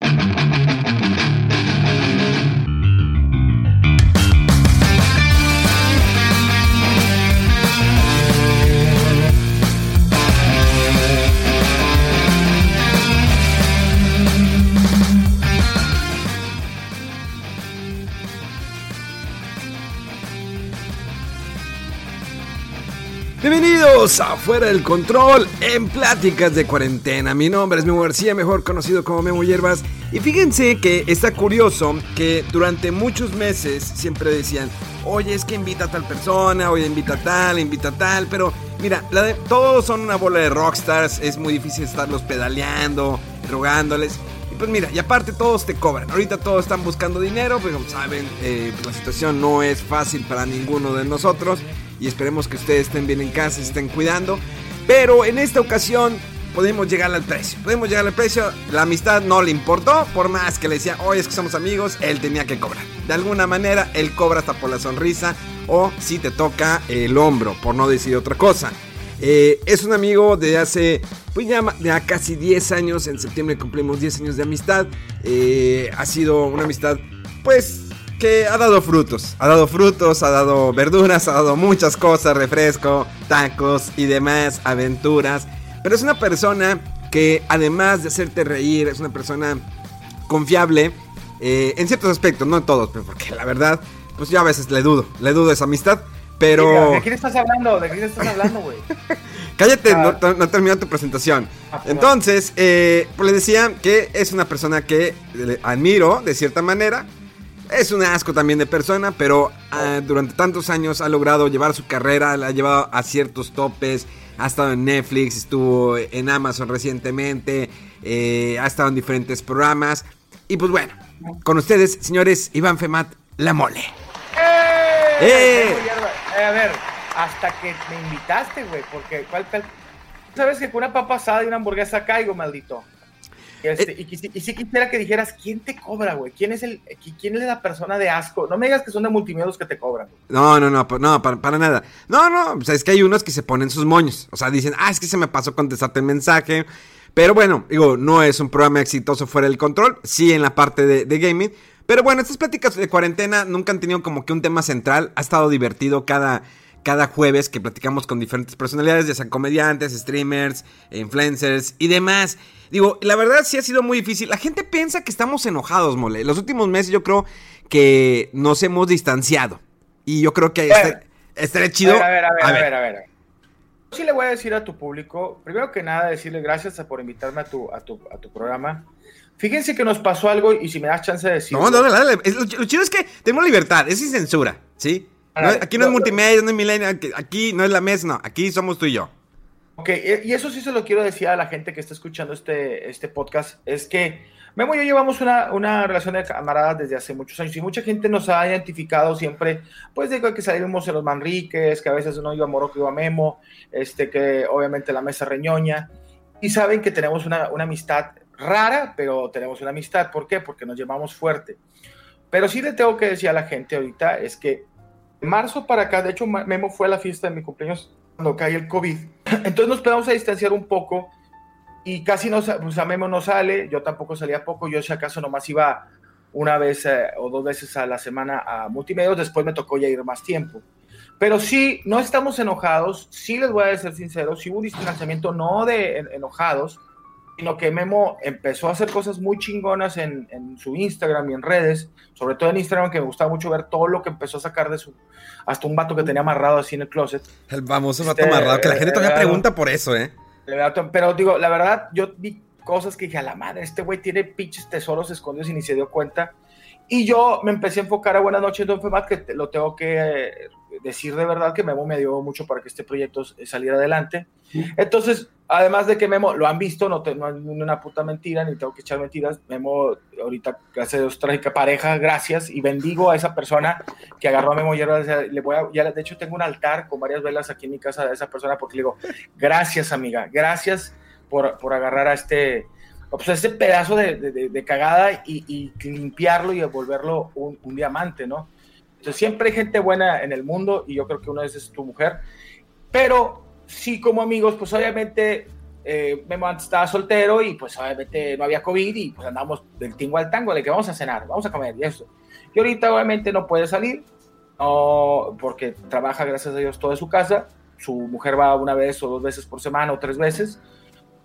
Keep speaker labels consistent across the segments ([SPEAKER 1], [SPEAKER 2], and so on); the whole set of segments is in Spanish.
[SPEAKER 1] Thank you.
[SPEAKER 2] Bienvenidos a Fuera del Control en Pláticas de Cuarentena. Mi nombre es Memo García, mejor conocido como Memo Hierbas. Y fíjense que está curioso que durante muchos meses siempre decían, oye, es que invita a tal persona, oye, invita a tal, invita a tal. Pero mira, todos son una bola de rockstars, es muy difícil estarlos pedaleando, rogándoles. Y pues mira, y aparte todos te cobran. Ahorita todos están buscando dinero, pero como saben, eh, la situación no es fácil para ninguno de nosotros y esperemos que ustedes estén bien en casa, se estén cuidando. Pero en esta ocasión podemos llegar al precio. Podemos llegar al precio. La amistad no le importó. Por más que le decía, hoy es que somos amigos, él tenía que cobrar. De alguna manera, él cobra hasta por la sonrisa. O si te toca el hombro, por no decir otra cosa. Eh, es un amigo de hace, pues ya, ya, casi 10 años. En septiembre cumplimos 10 años de amistad. Eh, ha sido una amistad, pues que ha dado frutos. Ha dado frutos, ha dado verduras, ha dado muchas cosas, refresco, tacos y demás, aventuras. Pero es una persona que además de hacerte reír, es una persona confiable eh, en ciertos aspectos, no en todos, pero porque la verdad, pues yo a veces le dudo, le dudo esa amistad. Pero...
[SPEAKER 3] ¿De quién estás hablando? ¿De quién estás hablando, güey?
[SPEAKER 2] Cállate, no, no terminó tu presentación. Ah, Entonces, eh, pues le decía que es una persona que admiro de cierta manera. Es un asco también de persona, pero uh, durante tantos años ha logrado llevar su carrera, la ha llevado a ciertos topes. Ha estado en Netflix, estuvo en Amazon recientemente, eh, ha estado en diferentes programas. Y pues bueno, con ustedes, señores, Iván Femat, la mole.
[SPEAKER 3] ¡Eh! ¡Eh! ¡Eh! A ver, hasta que me invitaste, güey, porque ¿cuál, sabes que con una papa asada y una hamburguesa caigo, maldito. Este, y, y, sí quisiera que dijeras, ¿quién te cobra, güey? ¿Quién es el, quién es la persona de asco? No me digas que son de multimedios que te cobran.
[SPEAKER 2] No, no, no, no, para, para, nada. No, no, o sea, es que hay unos que se ponen sus moños. O sea, dicen, ah, es que se me pasó contestarte el mensaje. Pero bueno, digo, no es un programa exitoso fuera del control, sí en la parte de, de gaming. Pero bueno, estas pláticas de cuarentena nunca han tenido como que un tema central. Ha estado divertido cada cada jueves que platicamos con diferentes personalidades, ya sean comediantes, streamers, influencers y demás. Digo, la verdad sí ha sido muy difícil. La gente piensa que estamos enojados, mole. Los últimos meses yo creo que nos hemos distanciado. Y yo creo que bueno, estaría chido.
[SPEAKER 3] A ver, a ver, a ver, a ver, a ver. Sí le voy a decir a tu público, primero que nada, decirle gracias por invitarme a tu, a tu, a tu programa. Fíjense que nos pasó algo y si me das chance de decirlo.
[SPEAKER 2] No, no, dale, dale. Lo, lo chido es que tenemos libertad, es sin censura, ¿sí? No, aquí no es multimedia, no es milenio, aquí no es la mesa, no, aquí somos tú y yo.
[SPEAKER 3] Ok, y eso sí se lo quiero decir a la gente que está escuchando este, este podcast, es que Memo y yo llevamos una, una relación de camaradas desde hace muchos años y mucha gente nos ha identificado siempre, pues de que salimos en los Manriques, que a veces uno iba a Morocco, iba a Memo, este, que obviamente la mesa reñoña, y saben que tenemos una, una amistad rara, pero tenemos una amistad, ¿por qué? Porque nos llevamos fuerte. Pero sí le tengo que decir a la gente ahorita es que marzo para acá, de hecho Memo fue a la fiesta de mi cumpleaños cuando cae el COVID. Entonces nos empezamos a distanciar un poco y casi no, pues a Memo no sale, yo tampoco salía poco, yo si acaso nomás iba una vez eh, o dos veces a la semana a multimedios, después me tocó ya ir más tiempo. Pero sí, no estamos enojados, sí les voy a ser sincero, sí hubo un distanciamiento no de enojados, sino que Memo empezó a hacer cosas muy chingonas en, en, su Instagram y en redes, sobre todo en Instagram, que me gustaba mucho ver todo lo que empezó a sacar de su, hasta un vato que tenía amarrado así en el closet.
[SPEAKER 2] El famoso vato este, amarrado, que la gente todavía eh, pregunta por eso, ¿eh?
[SPEAKER 3] Pero digo, la verdad, yo vi cosas que dije, a la madre, este güey tiene pinches tesoros escondidos y ni se dio cuenta. Y yo me empecé a enfocar a Buenas noches, Don Femat, que lo tengo que decir de verdad que Memo me ayudó mucho para que este proyecto saliera adelante. Entonces, además de que Memo lo han visto, no, tengo una puta mentira, ni tengo que echar mentiras. Memo, ahorita, gracias a Dios, trágica pareja, gracias, y bendigo a esa persona que agarró a Memo y le voy a, ya de hecho tengo un altar con varias velas aquí en mi casa de esa persona porque le digo, gracias amiga, gracias por, por agarrar a este, pues, este pedazo de, de, cagada y, y, limpiarlo y devolverlo un, un diamante, ¿no? Entonces siempre hay gente buena en el mundo y yo creo que una vez es tu mujer, pero sí como amigos, pues obviamente eh, Memo estaba soltero y pues obviamente no había COVID y pues andamos del tingo al tango de que vamos a cenar, vamos a comer y eso. Y ahorita obviamente no puede salir no, porque trabaja gracias a Dios todo en su casa, su mujer va una vez o dos veces por semana o tres veces,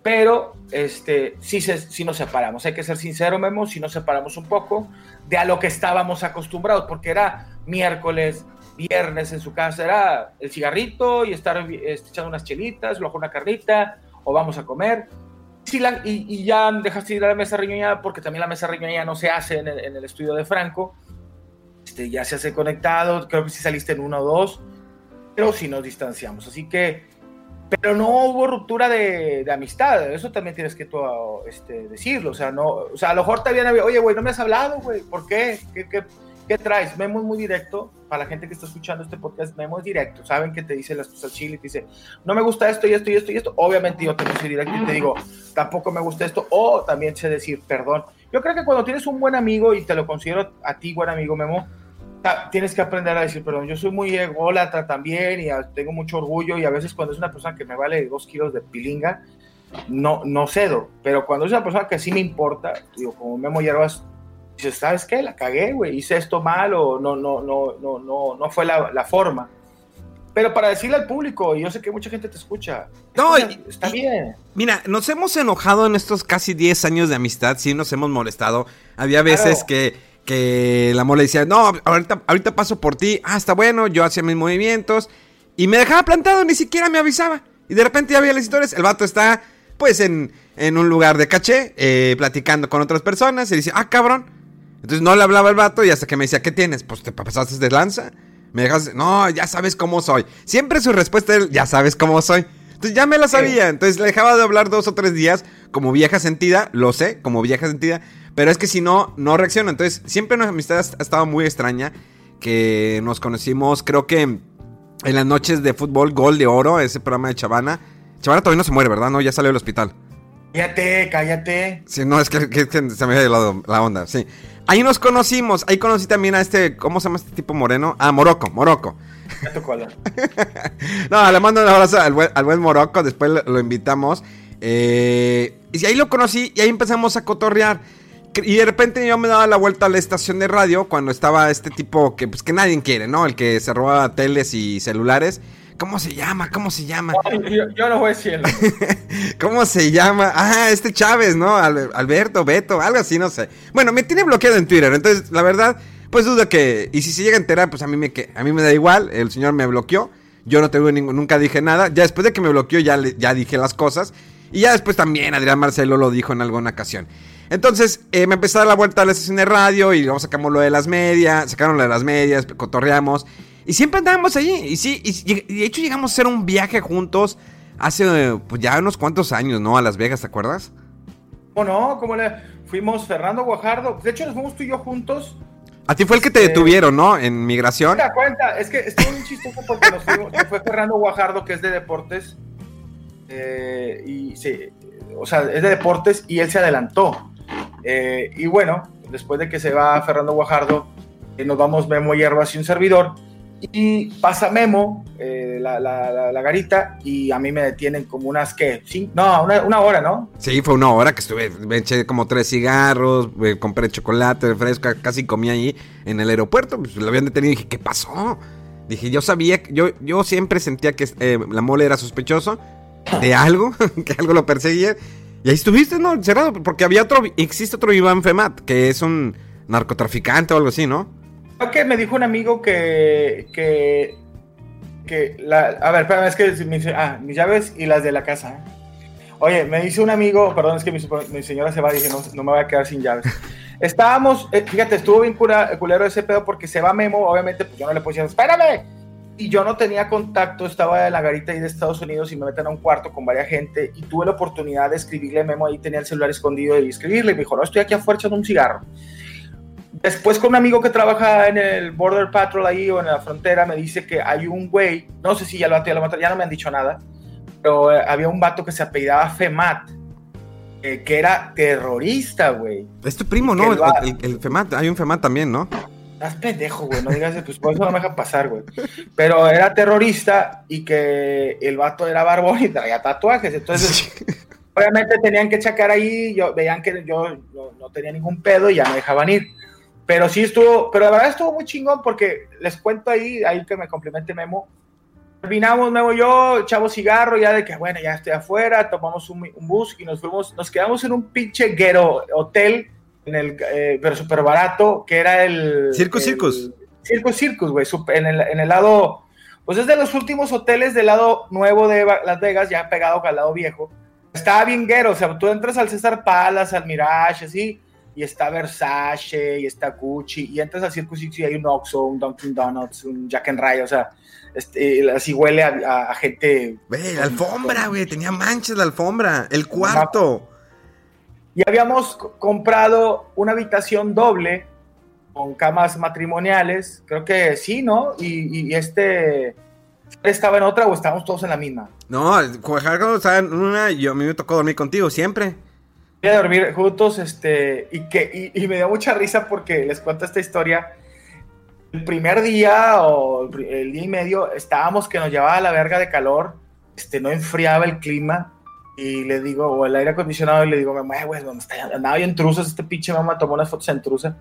[SPEAKER 3] pero este, sí, se, sí nos separamos. Hay que ser sincero, Memo, si nos separamos un poco de a lo que estábamos acostumbrados, porque era miércoles, viernes en su casa, era el cigarrito y estar este, echando unas chelitas, luego una carrita, o vamos a comer. Sí, la, y, ya dejaste ir a la mesa riñoñada, porque también la mesa riñoñada no se hace en el, estudio de Franco. Este, ya se hace conectado, creo que sí saliste en uno o dos, pero sí nos distanciamos. Así que pero no hubo ruptura de, amistad, eso también tienes que tú, este, decirlo, o sea, no, o sea, a lo mejor te habían, oye, güey, no me has hablado, güey, ¿por qué? ¿Qué, qué, qué traes? Memo es muy directo, para la gente que está escuchando este podcast, Memo es directo, saben que te dice las cosas chile, te dice, no me gusta esto y esto y esto y esto, obviamente yo te soy directo y te digo, tampoco me gusta esto, o también sé decir perdón. Yo creo que cuando tienes un buen amigo, y te lo considero a ti buen amigo, Memo, tienes que aprender a decir perdón. Yo soy muy ególatra también y tengo mucho orgullo y a veces cuando es una persona que me vale dos kilos de pilinga, no, no cedo. Pero cuando es una persona que sí me importa, digo, como Memo Hierbas, dices, ¿sabes qué? La cagué, güey, hice esto mal o no, no, no, no, no, no fue la, la forma. Pero para decirle al público, y yo sé que mucha gente te escucha.
[SPEAKER 2] No, está bien. Mira, nos hemos enojado en estos casi 10 años de amistad, sí nos hemos molestado. Había veces que que la mole decía, no, ahorita, ahorita paso por ti, ah, está bueno, yo hacía mis movimientos, y me dejaba plantado, ni siquiera me avisaba. Y de repente ya había las historias, el vato está, pues, en, en un lugar de caché, eh, platicando con otras personas, y dice, ah, cabrón. Entonces no le hablaba el vato, y hasta que me decía, ¿qué tienes? Pues te pasaste de lanza. Me dejas, no, ya sabes cómo soy. Siempre su respuesta es, ya sabes cómo soy. Entonces ya me la sabía. Entonces le dejaba de hablar dos o tres días como vieja sentida, lo sé, como vieja sentida. Pero es que si no, no reacciona. Entonces, siempre nuestra amistad ha estado muy extraña. Que nos conocimos, creo que en las noches de fútbol, Gol de Oro, ese programa de Chavana. Chavana todavía no se muere, ¿verdad? No, ya salió del hospital.
[SPEAKER 3] Cállate, cállate.
[SPEAKER 2] Sí, no, es que, se me ha ido la onda, sí. Ahí nos conocimos, ahí conocí también a este, ¿cómo se llama este tipo moreno? Ah, Morocco, Morocco. no, le mando un abrazo al buen, al buen Morocco, después lo, invitamos. Eh, y ahí lo conocí y ahí empezamos a cotorrear. Y de repente yo me daba la vuelta a la estación de radio cuando estaba este tipo que pues que nadie quiere, ¿no? El que se roba teles y celulares. ¿Cómo se llama? ¿Cómo se llama?
[SPEAKER 3] yo, no voy a decirlo.
[SPEAKER 2] ¿Cómo se llama? Ah, este Chávez, ¿no? Alberto, Beto, algo así, no sé. Bueno, me tiene bloqueado en Twitter, entonces la verdad, pues duda que... Y si se llega a enterar, pues a mí me, a mí me da igual, el señor me bloqueó. Yo no tengo ningún, nunca dije nada. Ya después de que me bloqueó ya, ya dije las cosas. Y ya después también Adrián Marcelo lo dijo en alguna ocasión. Entonces eh, me empezó a dar la vuelta a la estación de radio y luego sacamos lo de las medias, sacaron lo de las medias, cotorreamos. Y siempre andábamos allí. Y sí, y, de hecho llegamos a hacer un viaje juntos hace pues, ya unos cuantos años, ¿no? A Las Vegas, ¿te acuerdas?
[SPEAKER 3] ¿O no? ¿Cómo le fuimos Fernando Guajardo? De hecho, nos fuimos tú y yo juntos.
[SPEAKER 2] A ti fue el que te este, detuvieron, ¿no? En migración.
[SPEAKER 3] Mira, cuenta, es que estuvo muy chistoso porque nos fuimos, fue Fernando Guajardo, que es de deportes. Eh, y sí, o sea, es de deportes y él se adelantó. Eh, y bueno, después de que se va Fernando Guajardo, eh, nos vamos Memo Hierbas y un servidor. Y pasa Memo, eh, la, la, garita, y a mí me detienen como unas que, no, una, hora, ¿no?
[SPEAKER 2] Sí, fue una hora que estuve, me eché como tres cigarros, compré chocolate, fresco, casi comí ahí en el aeropuerto, pues lo habían detenido y dije, ¿qué pasó? Dije, yo sabía, yo, yo siempre sentía que la mole era sospechoso de algo, que algo lo perseguía. Y ahí estuviste, ¿no? Cerrado, porque había otro, existe otro Iván Femat, que es un narcotraficante o algo así, ¿no?
[SPEAKER 3] Que me dijo un amigo que, que, que la, a ver, espérame, es que mis, ah, mis llaves y las de la casa. Oye, me dice un amigo, perdón, es que mi, señora se va dije, no, no, me voy a quedar sin llaves. Estábamos, eh, fíjate, estuvo bien culero ese pedo porque se va Memo, obviamente, pues yo no le decir, espérame. Y yo no tenía contacto, estaba en la garita ahí de Estados Unidos y me meten a un cuarto con varias gente y tuve la oportunidad de escribirle a Memo, ahí tenía el celular escondido y escribirle, y me dijo, no, estoy aquí afuera echando un cigarro. Después con un amigo que trabaja en el Border Patrol ahí o en la frontera me dice que hay un güey, no sé si ya lo, ya, lo, ya no me han dicho nada, pero eh, había un vato que se apellidaba Femat, eh, que era terrorista, güey.
[SPEAKER 2] Es tu primo, ¿no? El, el, el, Femat, hay un Femat también, ¿no?
[SPEAKER 3] Estás pendejo, güey, no digas, pues por eso no me deja pasar, güey. Pero era terrorista y que el vato era barbón y traía tatuajes, entonces obviamente tenían que checar ahí, yo, veían que yo no, no, tenía ningún pedo y ya me dejaban ir. Pero sí estuvo, pero la verdad estuvo muy chingón porque les cuento ahí, ahí que me complemente Memo. Terminamos, Memo y yo, echamos cigarro ya de que, bueno, ya estoy afuera, tomamos un, un bus y nos fuimos, nos quedamos en un pinche guero hotel en el, eh, pero súper barato, que era el...
[SPEAKER 2] Circus Circus.
[SPEAKER 3] Circus Circus, güey, en el, en el lado, pues es de los últimos hoteles del lado nuevo de Las Vegas, ya pegado al lado viejo. Estaba bien guero, o sea, tú entras al César Palace, al Mirage, así, y está Versace, y está Gucci, y entras al Circus Circus y hay un Oxxo, un Dunkin' Donuts, un Jack and Ryan, o sea, este, así huele a, a, a gente...
[SPEAKER 2] Güey, la alfombra, güey, tenía manchas la alfombra, el cuarto.
[SPEAKER 3] Y habíamos comprado una habitación doble con camas matrimoniales, creo que sí, ¿no? Y, y este estaba en otra o estábamos todos en la misma.
[SPEAKER 2] No, Juan estaba en una y a mí me tocó dormir contigo siempre.
[SPEAKER 3] Voy a dormir juntos, este, y que y, y, me dio mucha risa porque les cuento esta historia. El primer día o el día y medio estábamos que nos llevaba a la verga de calor, este, no enfriaba el clima y le digo, o el aire acondicionado, y le digo, mamá, güey, andaba bien truzas, este pinche mamá tomó unas fotos en truza.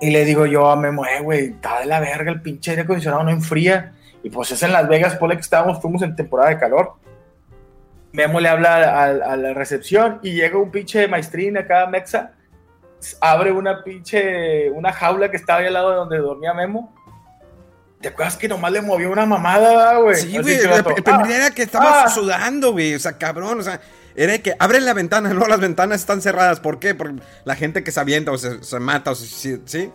[SPEAKER 3] Y le digo yo a Memo, güey, está de la verga, el pinche aire acondicionado no enfría. Y pues es en Las Vegas, por que estábamos, fuimos en temporada de calor. Memo le habla a, a la recepción y llega un pinche maestrín acá, Mexa, abre una pinche, una jaula que estaba ahí al lado de donde dormía Memo ¿Te acuerdas que nomás le movió una mamada, güey?
[SPEAKER 2] Sí, güey. El, el, primer día era que estaba ah. sudando, güey. O sea, cabrón. O sea, era que abren la ventana, no, las ventanas están cerradas. ¿Por qué? Porque la gente que se avienta o se, se mata o se, ¿sí? Sí,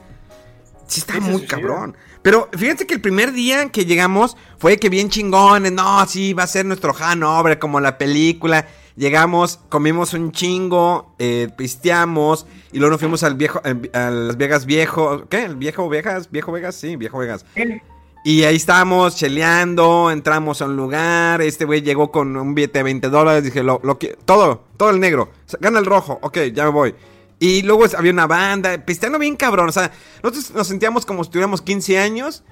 [SPEAKER 2] sí está muy cabrón. Pero fíjense que el primer día que llegamos fue que bien chingones. No, sí, va a ser nuestro Hanover, como la película. Llegamos, comimos un chingo, eh, pisteamos y luego nos fuimos al viejo, a Las Vegas viejo. ¿Qué? ¿El viejo Vegas? ¿Viejo Vegas? Sí, viejo Vegas. ¿Qué? Y ahí estábamos cheleando, entramos a un lugar, este güey llegó con un billete de 20 dólares, dije, lo, lo todo, todo el negro, gana el rojo, ok, ya me voy. Y luego había una banda, pisteando bien cabrón, o sea, nosotros nos sentíamos como si tuviéramos 15 años.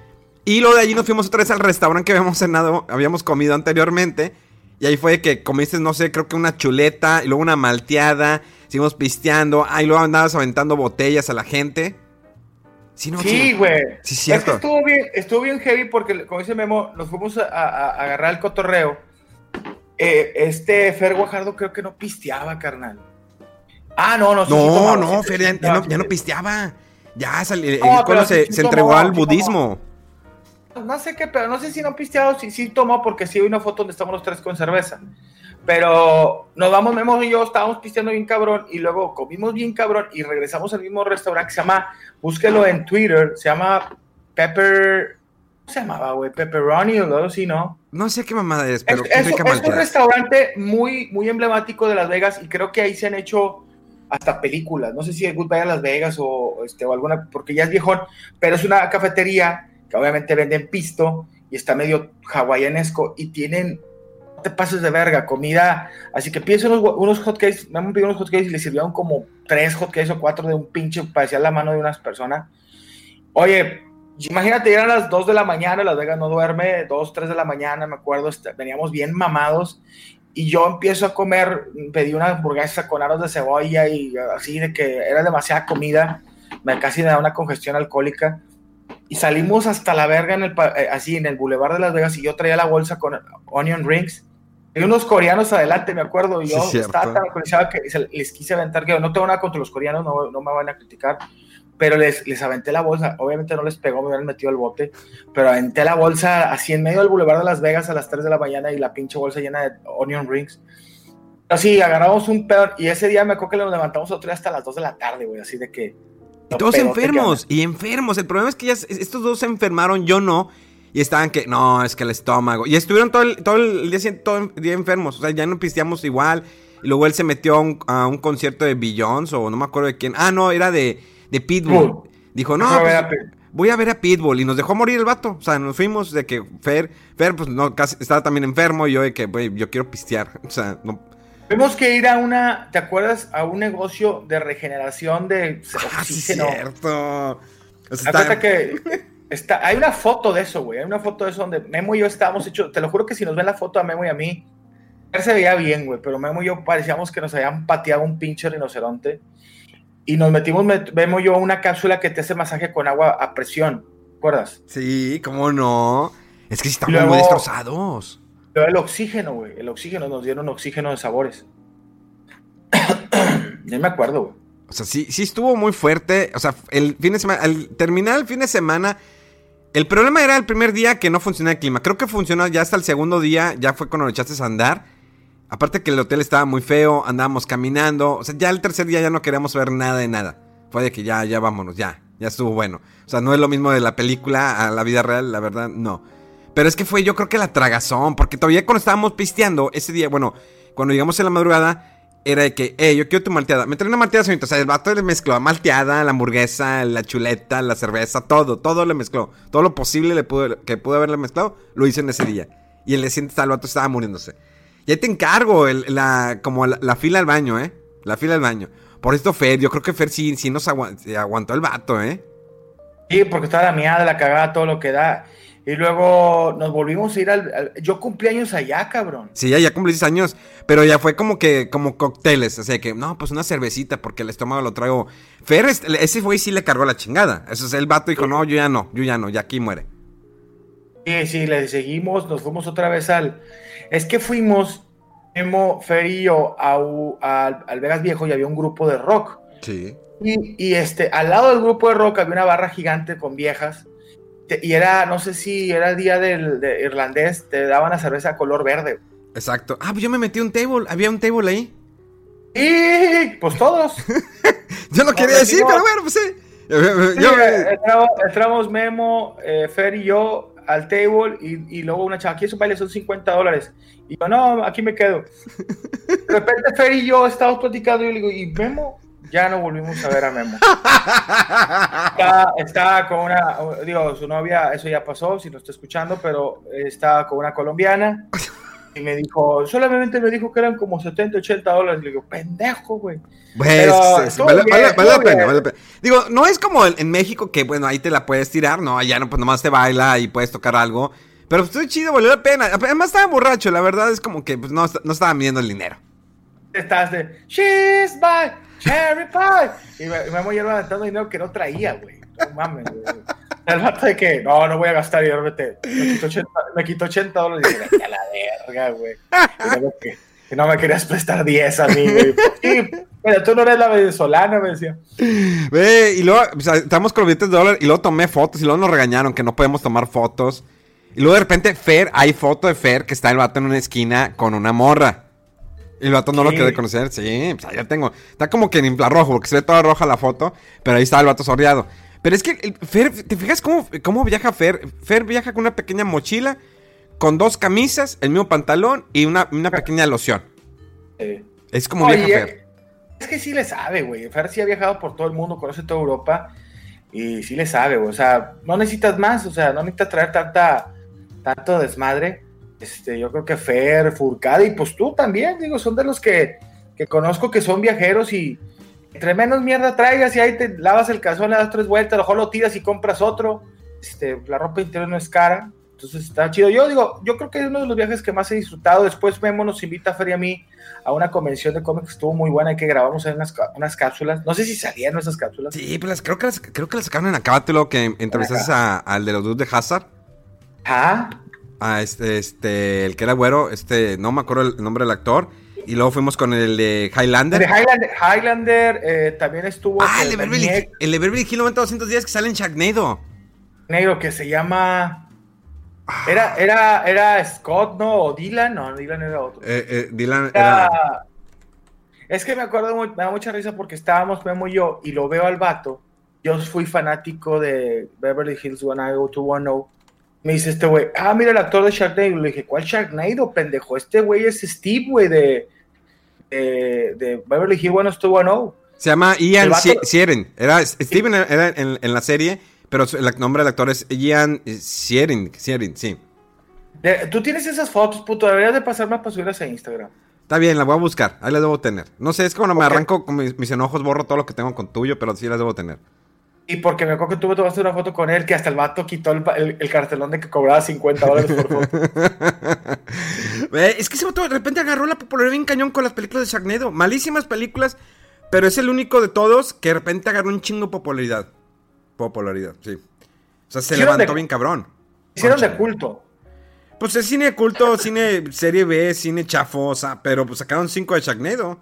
[SPEAKER 2] Y luego de allí nos fuimos otra vez al restaurante que habíamos cenado, habíamos comido anteriormente. Y ahí fue que comiste, no sé, creo que una chuleta y luego una malteada. Seguimos pisteando. Ah, y luego andabas aventando botellas a la gente.
[SPEAKER 3] Sí, güey. Sí, sí, es que estuvo bien, estuvo bien heavy porque, como dice Memo, nos fuimos a, a, a agarrar el cotorreo. Eh, este Fer Guajardo creo que no pisteaba, carnal. Ah, no, no.
[SPEAKER 2] Sí, no, sí, no, Fer ya, ya, no, ya, no, pisteaba. Ya sali, no, el se, se, entregó al budismo.
[SPEAKER 3] No sé qué, pero no sé si no pisteaba o si sí tomó, porque sí hay una foto donde estamos los tres con cerveza. Pero nos vamos, Memo y yo estábamos pisteando bien cabrón y luego comimos bien cabrón y regresamos al mismo restaurante que se llama, búsquelo en Twitter, se llama Pepper, ¿cómo se llamaba, güey? Pepperoni o algo así, ¿no?
[SPEAKER 2] No sé qué mamada es, pero
[SPEAKER 3] es, es, es un restaurante muy, muy emblemático de Las Vegas y creo que ahí se han hecho hasta películas. No sé si es Goodbye a Las Vegas o, este, o alguna, porque ya es viejón, pero es una cafetería que obviamente venden pisto y está medio hawaianesco y tienen te pases de verga, comida. Así que pides unos, unos hotcakes, me han pedido unos hotcakes y le sirvieron como tres hotcakes o cuatro de un pinche, parecía la mano de unas personas. Oye, imagínate, eran las 2 de la mañana, Las Vegas no duerme, 2, 3 de la mañana, me acuerdo, este, veníamos bien mamados. Y yo empiezo a comer, pedí una hamburguesa con aros de cebolla y así de que era demasiada comida, me casi me da una congestión alcohólica y salimos hasta la verga en el, así en el Boulevard de Las Vegas y yo traía la bolsa con onion rings hay unos coreanos adelante, me acuerdo, y yo sí, estaba tan alcoholizado que les quise aventar, que no tengo nada contra los coreanos, no, no me van a criticar, pero les, les aventé la bolsa, obviamente no les pegó, me hubieran metido el bote, pero aventé la bolsa así en medio del Boulevard de Las Vegas a las 3 de la mañana y la pinche bolsa llena de onion rings. Así, agarramos un pedo y ese día me acuerdo que nos levantamos otro día hasta las 2 de la tarde, güey, así de que...
[SPEAKER 2] Y todos enfermos, y enfermos. El problema es que ya estos dos se enfermaron, yo no. Y estaban que, no, es que el estómago. Y estuvieron todo el, todo el día, todo el día enfermos. O sea, ya no pisteamos igual. Y luego él se metió a un, concierto de Billions o no me acuerdo de quién. Ah, no, era de, de Pitbull. Dijo, no, pues, voy a ver a Pitbull. Y nos dejó morir el vato. O sea, nos fuimos de que Fer, Fer, pues no, casi estaba también enfermo. Y yo de que, güey, yo quiero pistear. O sea, no.
[SPEAKER 3] Tuvimos que ir a una, ¿te acuerdas? A un negocio de regeneración de
[SPEAKER 2] ah, oxígeno. Sí, cierto.
[SPEAKER 3] O sea, que está, hay una foto de eso, güey. Hay una foto de eso donde Memo y yo estábamos hechos. Te lo juro que si nos ven la foto a Memo y a mí, él se veía bien, güey. Pero Memo y yo parecíamos que nos habían pateado un pinche rinoceronte. Y nos metimos, Memo y yo, una cápsula que te hace masaje con agua a presión. ¿Recuerdas?
[SPEAKER 2] Sí, cómo no. Es que estamos muy destrozados.
[SPEAKER 3] Pero el oxígeno, güey. El oxígeno, nos dieron oxígeno de sabores. ya me acuerdo, güey.
[SPEAKER 2] O sea, sí, sí estuvo muy fuerte. O sea, el fin de semana, al terminar el fin de semana, el problema era el primer día que no funcionaba el clima. Creo que funcionó ya hasta el segundo día, ya fue cuando lo echaste a andar. Aparte que el hotel estaba muy feo, andábamos caminando. O sea, ya el tercer día ya no queríamos ver nada de nada. Fue de que ya, ya vámonos, ya, ya estuvo bueno. O sea, no es lo mismo de la película a la vida real, la verdad, no. Pero es que fue yo creo que la tragazón, porque todavía cuando estábamos pisteando ese día, bueno, cuando llegamos en la madrugada, era de que, eh, yo quiero tu malteada. Me trae una malteada, señorita. O sea, el vato le mezcló malteada, la hamburguesa, la chuleta, la cerveza, todo, todo le mezcló. Todo lo posible le pudo, que pudo haberle mezclado, lo hizo en ese día. Y el siguiente el vato estaba muriéndose. Y ahí te encargo, la, como la, fila al baño, ¿eh? La fila al baño. Por esto Fer, yo creo que Fer sí, sí nos aguantó el vato, ¿eh?
[SPEAKER 3] Sí, porque estaba la miada, la cagada, todo lo que da. Y luego nos volvimos a ir al, Yo cumplí años allá, cabrón.
[SPEAKER 2] Sí, ya, ya cumplí años. Pero ya fue como que, como cócteles. O sea que, no, pues una cervecita, porque el estómago lo traigo. Fer, ese fue y sí le cargó la chingada. Eso es el vato dijo, no, yo ya no, yo ya no, ya aquí muere.
[SPEAKER 3] Sí, sí, le seguimos, nos fuimos otra vez al. Es que fuimos, Emo, Fer y yo, al Vegas Viejo y había un grupo de rock.
[SPEAKER 2] Sí.
[SPEAKER 3] Y, y este, al lado del grupo de rock había una barra gigante con viejas y era, no sé si era el día del irlandés, te daban la cerveza color verde.
[SPEAKER 2] Exacto. Ah, pues yo me metí un table, había un table ahí.
[SPEAKER 3] Y pues todos.
[SPEAKER 2] yo no quería decir, pero bueno, pues sí.
[SPEAKER 3] Eh, entramos, Memo, eh, Fer y yo al table y, luego una chava, aquí es un baile, son 50 dólares. Y yo, no, aquí me quedo. De repente Fer y yo estábamos platicando y yo le digo, ¿y Memo? Ya no volvimos a ver a Memo. Estaba, con una, digo, su novia, eso ya pasó, si no está escuchando, pero estaba con una colombiana y me dijo, solamente me dijo que eran como 70, 80 dólares. Le digo, pendejo, güey.
[SPEAKER 2] Pues, vale, la pena, vale la pena. Digo, no es como en México que, bueno, ahí te la puedes tirar, ¿no? Allá no, pues nomás te baila y puedes tocar algo. Pero estoy chido, valió la pena. Además estaba borracho, la verdad es como que pues, no, no estaba midiendo el dinero.
[SPEAKER 3] Estás de, she's by cherry pie. Y me, me voy levantando dinero que no traía, güey. No mames, güey. El rato de que, no, no voy a gastar y de repente me quito 80, me quito 80 dólares y dije, a la verga, güey. Y que, no me querías prestar 10 a mí, güey. Pero tú no eres la venezolana, me decía.
[SPEAKER 2] Ve, y luego, estamos con los billetes de dólar y luego tomé fotos y luego nos regañaron que no podemos tomar fotos. Y luego de repente, Fer, hay foto de Fer que está el vato en una esquina con una morra. Y el vato no lo quiere conocer. Sí, pues ya tengo. Está como que en infrarrojo, porque se ve toda roja la foto. Pero ahí está el vato sorriado. Pero es que Fer, ¿te fijas cómo, cómo viaja Fer? Fer viaja con una pequeña mochila, con dos camisas, el mismo pantalón y una, pequeña loción. Es como viaja Fer.
[SPEAKER 3] Es que sí le sabe, güey. Fer sí ha viajado por todo el mundo, conoce toda Europa. Y sí le sabe, güey. O sea, no necesitas más, o sea, no necesitas traer tanta, tanto desmadre este, yo creo que Fer, Furcada y pues tú también, digo, son de los que, que conozco que son viajeros y entre menos mierda traigas y ahí te lavas el calzón, le das tres vueltas, a lo mejor lo tiras y compras otro. Este, la ropa interior no es cara, entonces está chido. Yo digo, yo creo que es uno de los viajes que más he disfrutado. Después Memo nos invita a Fer y a mí a una convención de cómics que estuvo muy buena y que grabamos en unas, unas cápsulas. No sé si salían esas cápsulas.
[SPEAKER 2] Sí, pues creo que las, creo que las sacaron en Acábatelo, que entrevistaste al de los dudes de Hazard.
[SPEAKER 3] Ah,
[SPEAKER 2] a este, este, el que era güero, este, no me acuerdo el nombre del actor. Y luego fuimos con el de Highlander.
[SPEAKER 3] El de Highlander, Highlander eh, también estuvo.
[SPEAKER 2] Ah, el de Beverly, el de Beverly Hill 210 que sale en Sharknado.
[SPEAKER 3] Negro, que se llama. Ah. Era, era, era Scott, ¿no? O Dylan, no, Dylan era otro.
[SPEAKER 2] Eh, eh, Dylan era...
[SPEAKER 3] Es que me acuerdo, me da mucha risa porque estábamos Memo y yo, y lo veo al vato. Yo fui fanático de Beverly Hills One I Go to One Me dice este güey, ah, mira el actor de Sharknado. Le dije, ¿cuál Sharknado, pendejo? Este güey es Steve, güey, de, de, de Beverly Hills, bueno, estuvo bueno.
[SPEAKER 2] Se llama Ian Sieren. Era, Steven era en, en, la serie, pero el nombre del actor es Ian Sieren, Sieren, sí.
[SPEAKER 3] Tú tienes esas fotos, puto, deberías de pasarme para subirlas a Instagram.
[SPEAKER 2] Está bien, la voy a buscar, ahí las debo tener. No sé, es como no me arranco con mis, enojos, borro todo lo que tengo con tuyo, pero sí las debo tener.
[SPEAKER 3] Y porque me acuerdo que tú me tomaste una foto con él, que hasta el vato quitó el, cartelón de que cobraba 50 dólares por foto.
[SPEAKER 2] es que ese vato de repente agarró la popularidad bien cañón con las películas de Sharknado. Malísimas películas, pero es el único de todos que de repente agarró un chingo popularidad. Popularidad, sí. O sea, se levantó bien cabrón.
[SPEAKER 3] Hicieron de culto.
[SPEAKER 2] Pues es cine de culto, cine serie B, cine chafosa, pero pues sacaron cinco de Sharknado.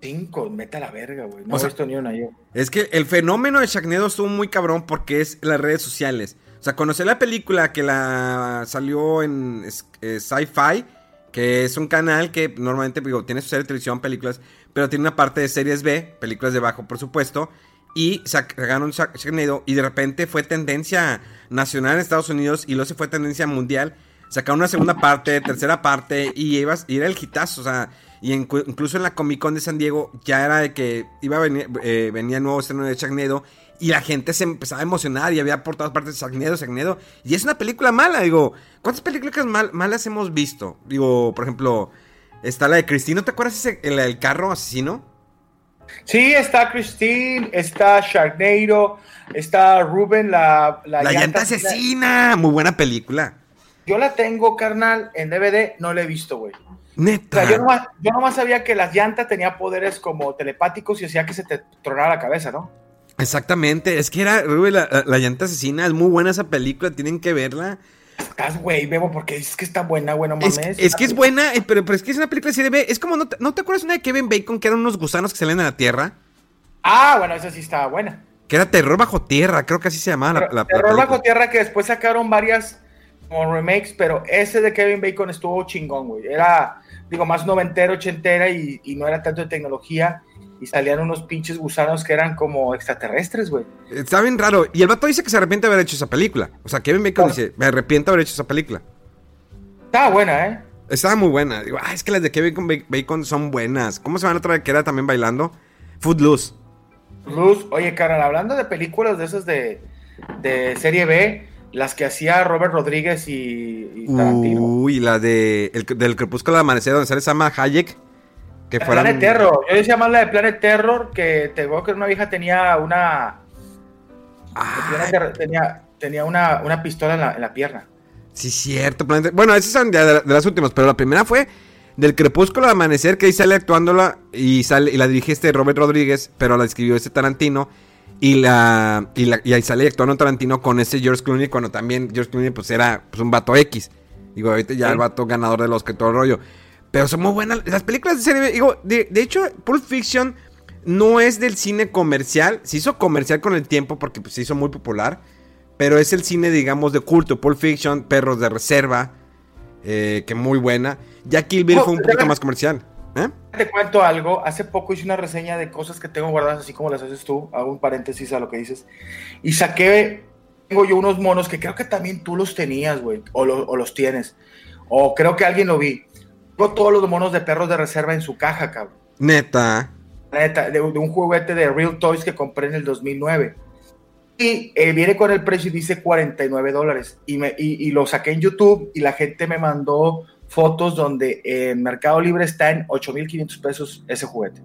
[SPEAKER 3] Cinco, meta la verga, güey. No he visto ni una yo.
[SPEAKER 2] Es que el fenómeno de Sharknado estuvo muy cabrón porque es las redes sociales. O sea, conocí la película que la salió en eh, Sci-Fi, que es un canal que normalmente digo, tiene su serie de televisión, películas, pero tiene una parte de series B, películas de bajo presupuesto, y sacaron Sharknado y de repente fue tendencia nacional en Estados Unidos y luego se fue tendencia mundial. Sacaron una segunda parte, tercera parte y, ibas, y era el hitazo, o sea, y incluso en la Comic Con de San Diego ya era de que iba a venir, eh, venía nuevo estreno de Sharknado y la gente se empezaba a emocionar y había por todas partes Sharknado, Sharknado. Y es una película mala, digo, ¿cuántas películas malas hemos visto? Digo, por ejemplo, está la de Christine, ¿no te acuerdas ese, el carro asesino?
[SPEAKER 3] Sí, está Christine, está Sharknado, está Ruben, la...
[SPEAKER 2] La, llanta, asesina, muy buena película.
[SPEAKER 3] Yo la tengo, carnal, en DVD, no la he visto, güey.
[SPEAKER 2] Neta.
[SPEAKER 3] yo, nomás, sabía que la llanta tenía poderes como telepáticos y hacía que se te tronara la cabeza, ¿no?
[SPEAKER 2] Exactamente, es que era, Ruben, la, la llanta asesina, es muy buena esa película, tienen que verla.
[SPEAKER 3] Estás, güey, Bebo, porque dices que está buena, güey, no
[SPEAKER 2] mames. Es, que es buena, eh, pero, pero, es que es una película así de B. Es como, ¿no te, ¿no te acuerdas una de Kevin Bacon que eran unos gusanos que salen a la tierra?
[SPEAKER 3] Ah, bueno, esa sí estaba buena.
[SPEAKER 2] Que era Terror Bajo Tierra, creo que así se llamaba la,
[SPEAKER 3] Terror Bajo Tierra, que después sacaron varias como remakes, pero ese de Kevin Bacon estuvo chingón, güey. Era, digo, más noventero, ochentera y, y no era tanto de tecnología y salían unos pinches gusanos que eran como extraterrestres, güey.
[SPEAKER 2] Está bien raro. Y el vato dice que se arrepiente de haber hecho esa película. O sea, Kevin Bacon dice, me arrepiento de haber hecho esa película.
[SPEAKER 3] Estaba buena, ¿eh?
[SPEAKER 2] Estaba muy buena. Digo, ah, es que las de Kevin Bacon son buenas. ¿Cómo se van a traer que era también bailando? Footloose.
[SPEAKER 3] Footloose. Oye, carnal, hablando de películas de esas de, de serie B, las que hacía Robert Rodríguez y,
[SPEAKER 2] Tarantino. Uy, la de el, del Crepúsculo del Amanecer, donde sale Sama Hayek.
[SPEAKER 3] Que Planet Terror. Yo decía más la de Planet Terror, que te que una vieja tenía una. Ah. tenía, tenía una, una pistola en la, pierna.
[SPEAKER 2] Sí, cierto. Bueno, esas son de, las últimas, pero la primera fue del Crepúsculo de Amanecer, que ahí sale actuándola y, sale, y la dirige este Robert Rodríguez, pero la escribió este Tarantino. Y, la, y, la, y ahí sale actuando Tarantino con ese George Clooney, cuando también George Clooney pues era pues, un vato X. Digo, ahorita ya el vato ganador de los que todo el rollo. Pero son muy buenas. Las películas de serie. Digo, de, hecho, Pulp Fiction no es del cine comercial. Se hizo comercial con el tiempo porque pues, se hizo muy popular. Pero es el cine, digamos, de culto. Pulp Fiction, Perros de Reserva. Eh, que muy buena. Ya Kill Bill fue un poquito más comercial. ¿Eh?
[SPEAKER 3] Te cuento algo. Hace poco hice una reseña de cosas que tengo guardadas así como las haces tú. Hago un paréntesis a lo que dices. Y saqué. Tengo yo unos monos que creo que también tú los tenías, güey. O, o los tienes. O creo que alguien lo vi todos los monos de perros de reserva en su caja, cabrón.
[SPEAKER 2] Neta.
[SPEAKER 3] Neta, de, un juguete de Real Toys que compré en el 2009. Y eh, viene con el precio y dice 49 dólares. Y, me, y, lo saqué en YouTube y la gente me mandó fotos donde en Mercado Libre está en 8.500 pesos ese juguete.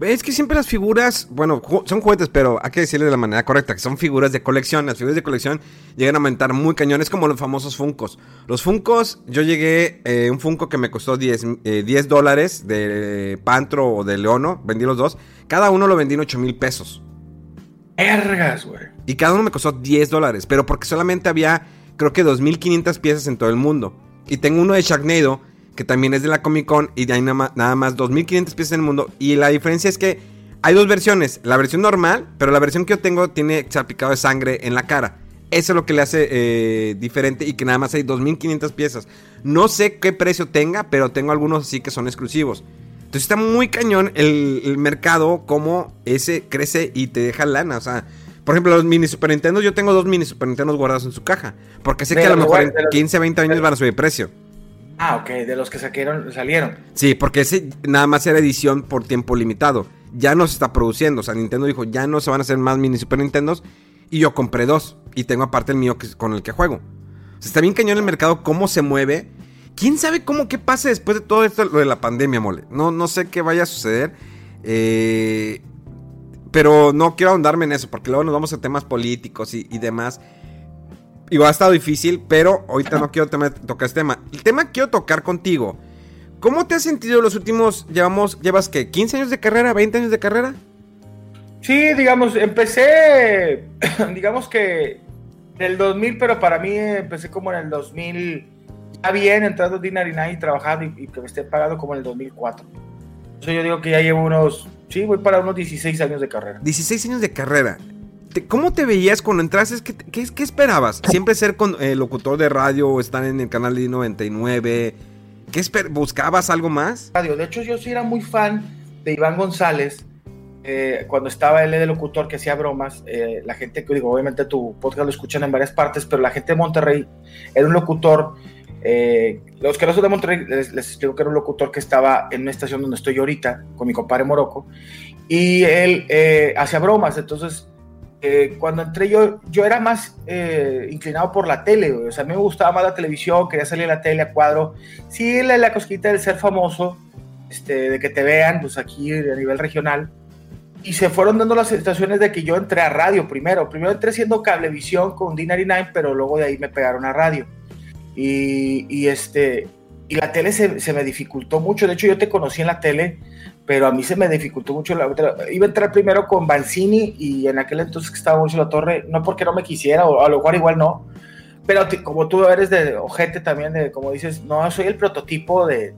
[SPEAKER 2] Es que siempre las figuras, bueno, son juguetes, pero hay que decirle de la manera correcta, que son figuras de colección. Las figuras de colección llegan a aumentar muy cañones como los famosos Funcos. Los Funcos, yo llegué, eh, un Funko que me costó 10, eh, dólares de Pantro o de Leono, vendí los dos. Cada uno lo vendí en 8 mil pesos.
[SPEAKER 3] Ergas, güey.
[SPEAKER 2] Y cada uno me costó 10 dólares, pero porque solamente había, creo que 2.500 piezas en todo el mundo. Y tengo uno de Sharknado que también es de la Comic Con y hay nada más, nada más 2.500 piezas en el mundo. Y la diferencia es que hay dos versiones, la versión normal, pero la versión que yo tengo tiene salpicado de sangre en la cara. Eso es lo que le hace eh, diferente y que nada más hay 2.500 piezas. No sé qué precio tenga, pero tengo algunos así que son exclusivos. Entonces está muy cañón el, el mercado, como ese crece y te deja lana. O sea, Por ejemplo, los mini Super Nintendo, yo tengo dos mini Super Nintendo guardados en su caja. Porque sé que a lo mejor en 15, 20 años van a subir precio.
[SPEAKER 3] Ah, ok, de los que saquieron, salieron.
[SPEAKER 2] Sí, porque ese nada más era edición por tiempo limitado. Ya no se está produciendo. O sea, Nintendo dijo, ya no se van a hacer más mini Super Nintendos. Y yo compré dos. Y tengo aparte el mío que, con el que juego. O sea, está bien cañón el mercado, cómo se mueve. ¿Quién sabe cómo qué pase después de todo esto, lo de la pandemia, mole? No, no sé qué vaya a suceder. Eh, pero no quiero ahondarme en eso, porque luego nos vamos a temas políticos y, demás. Y ha estado difícil, pero ahorita no quiero tocar este tema. El tema que quiero tocar contigo. ¿Cómo te has sentido los últimos, llevamos, llevas que 15 años de carrera, 20 años de carrera?
[SPEAKER 3] Sí, digamos, empecé, digamos que en el 2000, pero para mí empecé como en el 2000, ya bien, entrando en Dinner y trabajando y, y que me esté pagando como en el 2004 yo digo que ya llevo unos, sí, voy para unos 16 años de carrera.
[SPEAKER 2] 16 años de carrera. ¿Cómo te veías cuando entraste? ¿Qué, qué, esperabas? ¿Siempre ser con, eh, locutor de radio o estar en el canal de 99? ¿Qué ¿Buscabas algo más?
[SPEAKER 3] Radio. De hecho, yo sí era muy fan de Iván González. Eh, cuando estaba él de locutor que hacía bromas, eh, la gente, que digo, obviamente tu podcast lo escuchan en varias partes, pero la gente de Monterrey era un locutor eh, los son de Monterrey, les, les, que era un locutor que estaba en una estación donde estoy ahorita, con mi compadre Morocco, y él eh, hacía bromas. Entonces, eh, cuando entré yo, yo era más inclinado por la tele, o sea, a mí me gustaba más la televisión, quería salir a la tele a cuadro. Sí, la, la cosquita del ser famoso, este, de que te vean, pues aquí a nivel regional. Y se fueron dando las situaciones de que yo entré a radio primero. Primero entré siendo cablevisión con Dinary Nine, pero luego de ahí me pegaron a radio. Y, este, y la tele se, me dificultó mucho. De hecho, yo te conocí en la tele, pero a mí se me dificultó mucho. La, iba a entrar primero con Banzini y en aquel entonces que estaba mucho la torre, no porque no me quisiera, o a lo mejor igual no, pero como tú eres de ojete también, de, como dices, no, soy el prototipo de,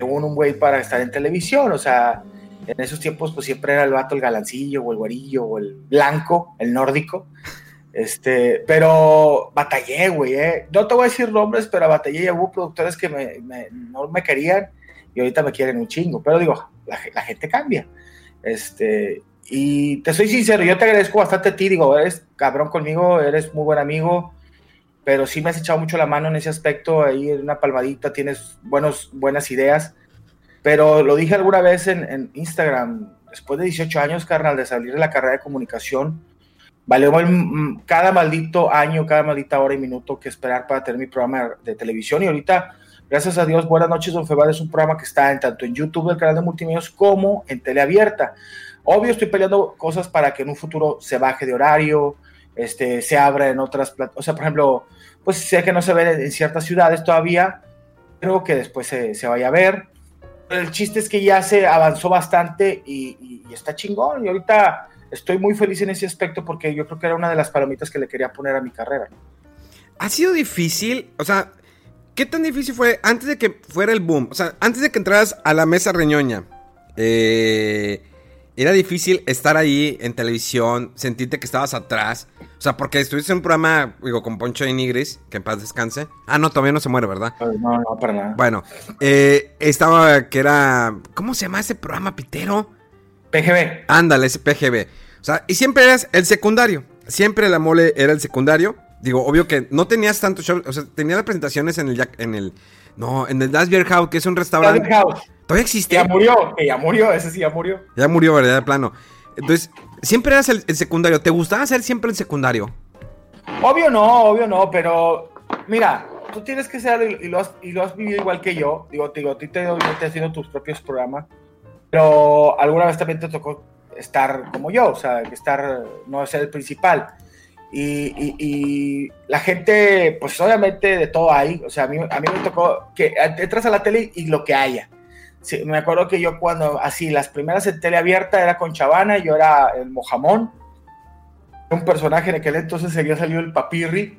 [SPEAKER 3] un, un güey para estar en televisión. O sea, en esos tiempos pues siempre era el vato, el galancillo, o el guarillo, o el blanco, el nórdico. Este, pero batallé, güey, eh. No te voy a decir nombres, pero batallé y hubo productores que me, no me querían y ahorita me quieren un chingo. Pero digo, la, gente cambia. Este, y te soy sincero, yo te agradezco bastante a ti, digo, eres cabrón conmigo, eres muy buen amigo, pero sí me has echado mucho la mano en ese aspecto, ahí en una palmadita tienes buenos, buenas ideas. Pero lo dije alguna vez en, en Instagram, después de 18 años, carnal, de salir de la carrera de comunicación, valió cada maldito año, cada maldita hora y minuto que esperar para tener mi programa de televisión. Y ahorita, gracias a Dios, Buenas noches, Don Febar es un programa que está en, tanto en YouTube, el canal de multimedios, como en teleabierta. Obvio, estoy peleando cosas para que en un futuro se baje de horario, este, se abra en otras plataformas. O sea, por ejemplo, pues sé que no se ve en ciertas ciudades todavía, creo que después se, se vaya a ver. Pero el chiste es que ya se avanzó bastante y, y está chingón. Y ahorita estoy muy feliz en ese aspecto porque yo creo que era una de las palomitas que le quería poner a mi carrera.
[SPEAKER 2] Ha sido difícil, o sea, ¿qué tan difícil fue antes de que fuera el boom? O sea, antes de que entraras a la mesa reñoña, eh, era difícil estar ahí en televisión, sentirte que estabas atrás. O sea, porque estuviste en un programa, digo, con Poncho y Nigris, que en paz descanse. Ah, no, todavía no se muere, ¿verdad?
[SPEAKER 3] No, no, para nada.
[SPEAKER 2] Bueno, eh, estaba, que era, ¿cómo se llama ese programa, Pitero?
[SPEAKER 3] PGB.
[SPEAKER 2] Ándale, ese PGB. O sea, y siempre eras el secundario. Siempre la mole era el secundario. Digo, obvio que no tenías tanto show. O sea, tenías las presentaciones en el. En el no, en el Das Beer House, que es un restaurante. House. Todavía existe.
[SPEAKER 3] Ya murió, ya murió, ese sí ya murió.
[SPEAKER 2] Ya murió, ¿verdad? De plano. Entonces, siempre eras el, secundario. ¿Te gustaba ser siempre el secundario?
[SPEAKER 3] Obvio no, obvio no, pero mira, tú tienes que ser y lo has, y lo has vivido igual que yo. Digo, digo, a ti te, te has haciendo tus propios programas. Pero alguna vez también te tocó estar como yo, o sea, estar, no ser el principal. Y, la gente, pues obviamente de todo hay, o sea, a mí, a mí me tocó que entras a la tele y lo que haya. Sí, me acuerdo que yo cuando, así, las primeras en tele abierta era con Chavana, yo era el Mojamón, un personaje en aquel entonces había salido el Papirri,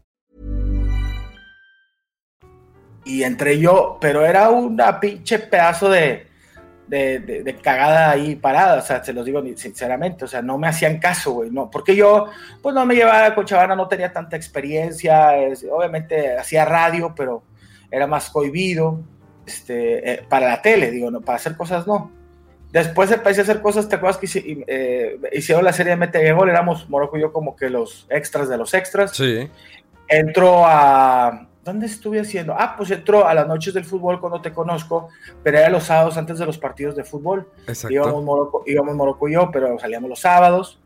[SPEAKER 3] Y entré yo, pero era una pinche pedazo de, de, de, de, cagada ahí parada, o sea, se los digo sinceramente, o sea, no me hacían caso, güey, no, porque yo, pues no me llevaba con Chavana, no tenía tanta experiencia, es, obviamente hacía radio, pero era más cohibido, este, eh, para la tele, digo, no, para hacer cosas no. Después empecé a hacer cosas, ¿te acuerdas que eh, hicieron la serie de MTV Gol? Éramos Morocco y yo como que los extras de los extras.
[SPEAKER 2] Sí.
[SPEAKER 3] Entró a... ¿Dónde estuve haciendo? Ah, pues entró a las noches del fútbol cuando te conozco, pero era los sábados antes de los partidos de fútbol.
[SPEAKER 2] Exacto.
[SPEAKER 3] Íbamos Morocco, íbamos Morocco y yo, pero salíamos los sábados.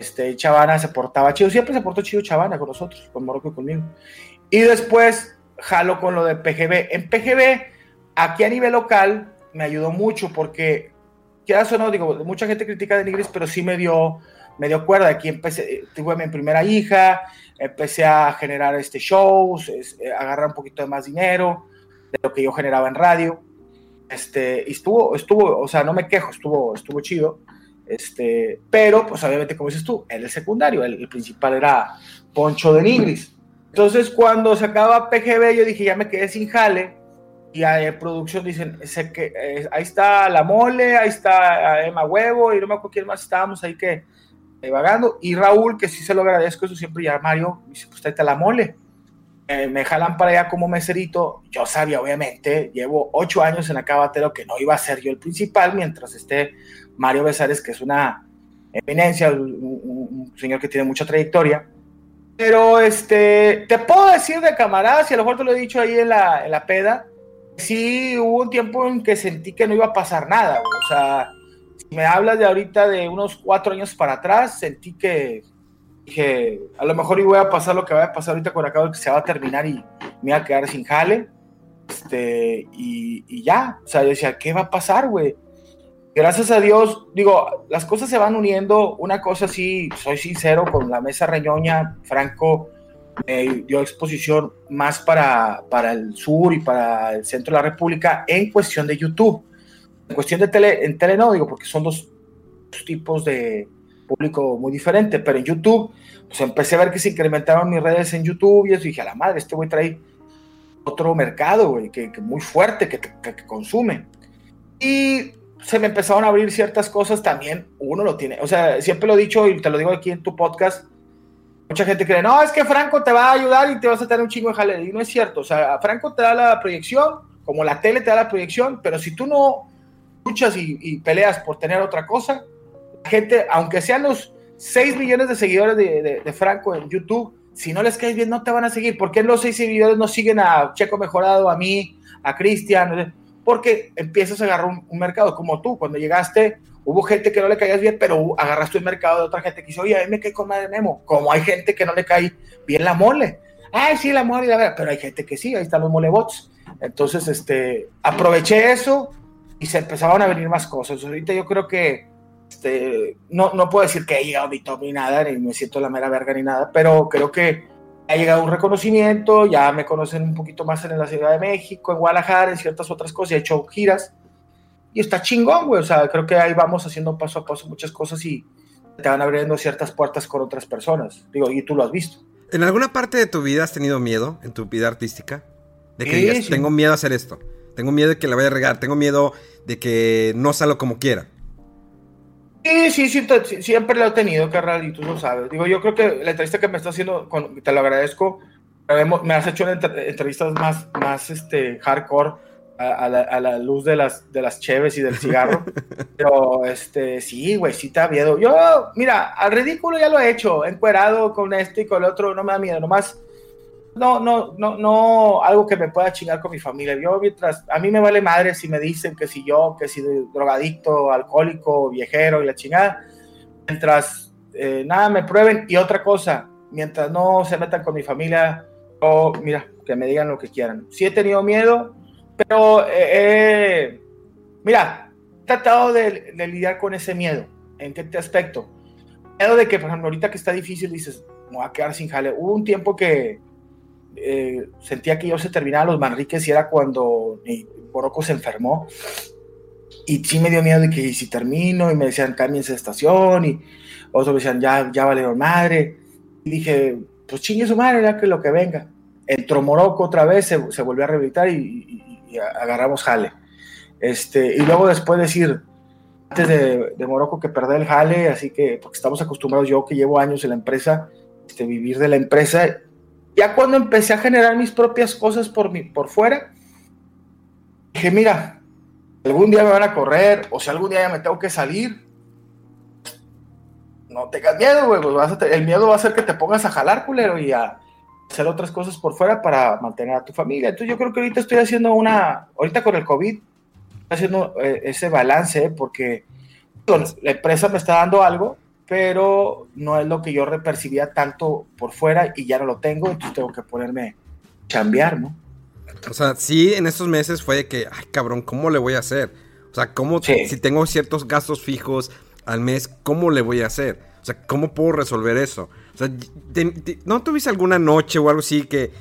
[SPEAKER 3] Este, Chavana se portaba chido, siempre se portó chido Chavana con nosotros, con Morocco y conmigo. Y después jalo con lo de PGB. En PGB, aquí a nivel local, me ayudó mucho porque, quieras o no, digo, mucha gente critica de Nigris, pero sí me dio, me dio cuerda. Aquí empecé, tuve mi primera hija, empecé a generar este shows, es, eh, agarrar un poquito de más dinero de lo que yo generaba en radio. Este, y estuvo, estuvo, o sea, no me quejo, estuvo, estuvo chido. Este, pero, pues obviamente, como dices tú, él el secundario, el, el principal era Poncho de Nigris. Entonces, cuando se acaba PGB, yo dije, ya me quedé sin jale. Y a producción dicen, que, eh, ahí está la mole, ahí está Emma Huevo, y no me acuerdo quién más estábamos ahí que eh, vagando. Y Raúl, que sí se lo agradezco, eso siempre ya Mario, dice, pues tráete la mole. Eh, me jalan para allá como meserito. Yo sabía, obviamente, llevo ocho años en Acabatero que no iba a ser yo el principal, mientras esté Mario Besares, que es una eminencia, un, un, señor que tiene mucha trayectoria. Pero este, te puedo decir de camaradas, y a lo mejor te lo he dicho ahí en la, en la peda, sí hubo un tiempo en que sentí que no iba a pasar nada, güey. o sea, me hablas de ahorita de unos cuatro años para atrás, sentí que dije, a lo mejor iba a pasar lo que va a pasar ahorita con acabo que se va a terminar y me iba a quedar sin jale, este, y, y ya, o sea, yo decía, ¿qué va a pasar, güey? Gracias a Dios, digo, las cosas se van uniendo, una cosa sí, soy sincero, con la mesa reñoña, Franco, eh, dio exposición más para, para el sur y para el centro de la República en cuestión de YouTube. En cuestión de tele, en tele no, digo, porque son dos, tipos de público muy diferente, pero en YouTube, pues empecé a ver que se incrementaban mis redes en YouTube y eso, y dije, a la madre, este güey trae otro mercado, güey, que, que, muy fuerte, que, que, que consume. Y se me empezaron a abrir ciertas cosas también, uno lo tiene, o sea, siempre lo he dicho y te lo digo aquí en tu podcast, Mucha gente cree, no, es que Franco te va a ayudar y te vas a tener un chingo de jale. Y no es cierto. O sea, Franco te da la proyección, como la tele te da la proyección, pero si tú no luchas y, y peleas por tener otra cosa, gente, aunque sean los 6 millones de seguidores de, de, de, Franco en YouTube, si no les caes bien, no te van a seguir. ¿Por qué los 6 seguidores no siguen a Checo Mejorado, a mí, a Cristian? Porque empiezas a agarrar un, un mercado como tú. Cuando llegaste, hubo gente que no le caías bien, pero agarraste el mercado de otra gente que dice, oye, a mí me cae con madre Memo. Como hay gente que no le cae bien la mole. Ay, sí, la mole, la verdad. Pero hay gente que sí, ahí están los molebots. Entonces, este, aproveché eso y se empezaban a venir más cosas. Ahorita yo creo que, este, no, no puedo decir que he llegado a mi top ni nada, ni me siento la mera verga ni nada, pero creo que ha llegado un reconocimiento, ya me conocen un poquito más en la Ciudad de México, en Guadalajara, en ciertas otras cosas, he hecho giras y está chingón, güey. O sea, creo que ahí vamos haciendo paso a paso muchas cosas y te van abriendo ciertas puertas con otras personas. Digo, y tú lo has visto.
[SPEAKER 2] ¿En alguna parte de tu vida has tenido miedo en tu vida artística? De que sí, digas, sí. tengo miedo a hacer esto. Tengo miedo de que la vaya a regar. Tengo miedo de que no salga como quiera.
[SPEAKER 3] Sí, sí, sí, siempre lo he tenido, carnal, y tú lo sabes. Digo, yo creo que la entrevista que me estás haciendo, con, te lo agradezco. Me has hecho entrevistas más, más este, hardcore a, la, a, la, luz de las, de las cheves y del cigarro. Pero, este, sí, güey, sí te da miedo. Yo, mira, al ridículo ya lo he hecho, encuerado con este y con el otro, no me da miedo, nomás, no, no, no, no, algo que me pueda chingar con mi familia. Yo, mientras, a mí me vale madre si me dicen que si yo, que si drogadicto, alcohólico, viejero y la chingada, mientras eh, nada me prueben. Y otra cosa, mientras no se metan con mi familia, o mira, que me digan lo que quieran. Sí he tenido miedo, pero eh, eh, mira, he tratado de, lidiar con ese miedo. ¿En qué aspecto? Miedo de que, por ejemplo, ahorita que está difícil, dices, me voy a quedar sin jale. Hubo un tiempo que eh, sentía que yo se terminaba los Manriques y era cuando mi Boroco se enfermó. Y sí me dio miedo de que si termino, y me decían, cámbiense de estación, y otros me decían, ya, ya valieron madre. Y dije, pues chingue su madre, ya que lo que venga. Entró Morocco otra vez, se, se volvió a rehabilitar y, agarramos jale. Este, y luego después decir, antes de, de Morocco que perder el jale, así que, porque estamos acostumbrados, yo que llevo años en la empresa, este, vivir de la empresa, ya cuando empecé a generar mis propias cosas por, mi, por fuera, dije, mira, algún día me van a correr, o si algún día me tengo que salir, no tengas miedo, güey, pues el miedo va a hacer que te pongas a jalar, culero, y a hacer otras cosas por fuera para mantener a tu familia. Entonces yo creo que ahorita estoy haciendo una, ahorita con el COVID, haciendo eh, ese balance, porque la empresa me está dando algo, pero no es lo que yo percibía tanto por fuera y ya no lo tengo, entonces tengo que ponerme a chambear, ¿no?
[SPEAKER 2] O sea, sí, en estos meses fue que, ay, cabrón, ¿cómo le voy a hacer? O sea, ¿cómo, si tengo ciertos gastos fijos al mes, ¿cómo le voy a hacer? O sea, ¿cómo puedo resolver eso? O sea, ¿no tuviste alguna noche o algo así que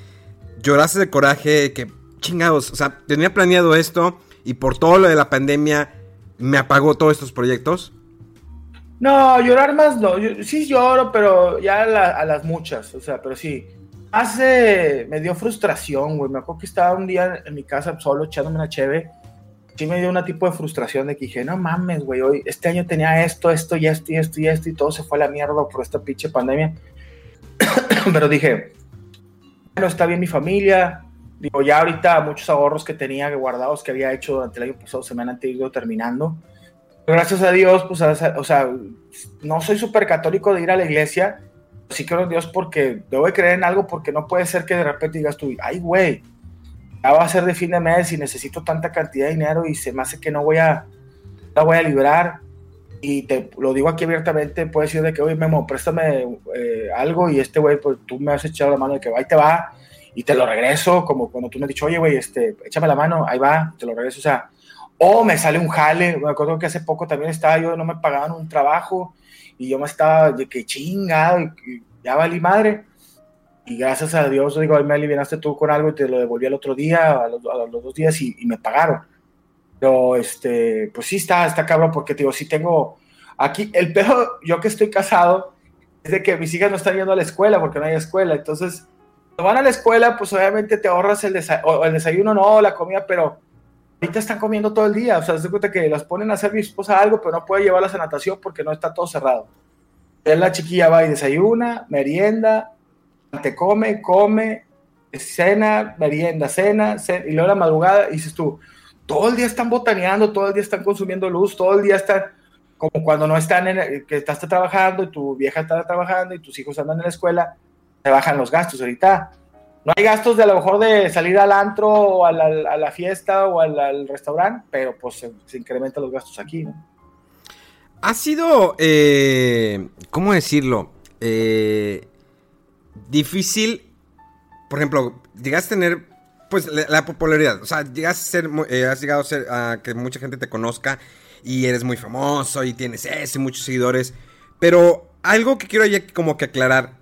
[SPEAKER 2] lloraste de coraje, que chingados, o sea, tenía planeado esto y por todo lo de la pandemia me apagó todos estos proyectos?
[SPEAKER 3] No, llorar más no. sí lloro, pero ya a, las muchas. O sea, pero sí. Hace. Me dio frustración, güey. Me acuerdo que estaba un día en mi casa solo echándome una cheve. Sí me dio una tipo de frustración de que dije, no mames, güey. Hoy, este año tenía esto, esto y esto y esto y esto y todo se fue a la mierda por esta pinche pandemia. pero dije, bueno, está bien mi familia. Digo, ya ahorita muchos ahorros que tenía guardados que había hecho durante el año pasado se me han ido terminando gracias a Dios, pues, o sea, no soy súper católico de ir a la iglesia, sí creo en Dios porque debo de creer en algo porque no puede ser que de repente digas tú, ay, güey, ya va a ser de fin de mes y necesito tanta cantidad de dinero y se me hace que no voy a, la voy a librar. Y te lo digo aquí abiertamente, puedes decir de que, oye, Memo, préstame eh, algo y este güey, pues tú me has echado la mano de que va y te va y te lo regreso, como cuando tú me has dicho, oye, güey, este, échame la mano, ahí va, te lo regreso, o sea, o me sale un jale, me acuerdo que hace poco también estaba yo, no me pagaban un trabajo y yo me estaba de que chingado, ya valí madre. Y gracias a Dios, digo, me aliviaste tú con algo y te lo devolví el otro día, a los, dos días y, me pagaron. Pero, este, pues sí está, está cabrón porque, digo, sí tengo, aquí, el peor, yo que estoy casado, es de que mis hijas no están yendo a la escuela porque no hay escuela. Entonces, cuando van a la escuela, pues obviamente te ahorras el, el desayuno, no, la comida, pero ahorita están comiendo todo el día, o sea, se cuenta que las ponen a hacer mi esposa algo, pero no puede llevarlas a natación porque no está todo cerrado. Ya la chiquilla va y desayuna, merienda, te come, come, cena, merienda, cena, y luego la madrugada, y dices tú, todo el día están botaneando, todo el día están consumiendo luz, todo el día están, como cuando no están en, que estás trabajando y tu vieja está trabajando y tus hijos andan en la escuela, te bajan los gastos ahorita no hay gastos de a lo mejor de salir al antro o a la, fiesta o al, restaurante, pero pues se, incrementan los gastos aquí, ¿no?
[SPEAKER 2] Ha sido, eh, ¿cómo decirlo? Eh, difícil, por ejemplo, llegaste a tener, pues, la, popularidad, o sea, llegaste a ser, eh, has llegado a ser, a que mucha gente te conozca y eres muy famoso y tienes ese, muchos seguidores, pero algo que quiero como que aclarar,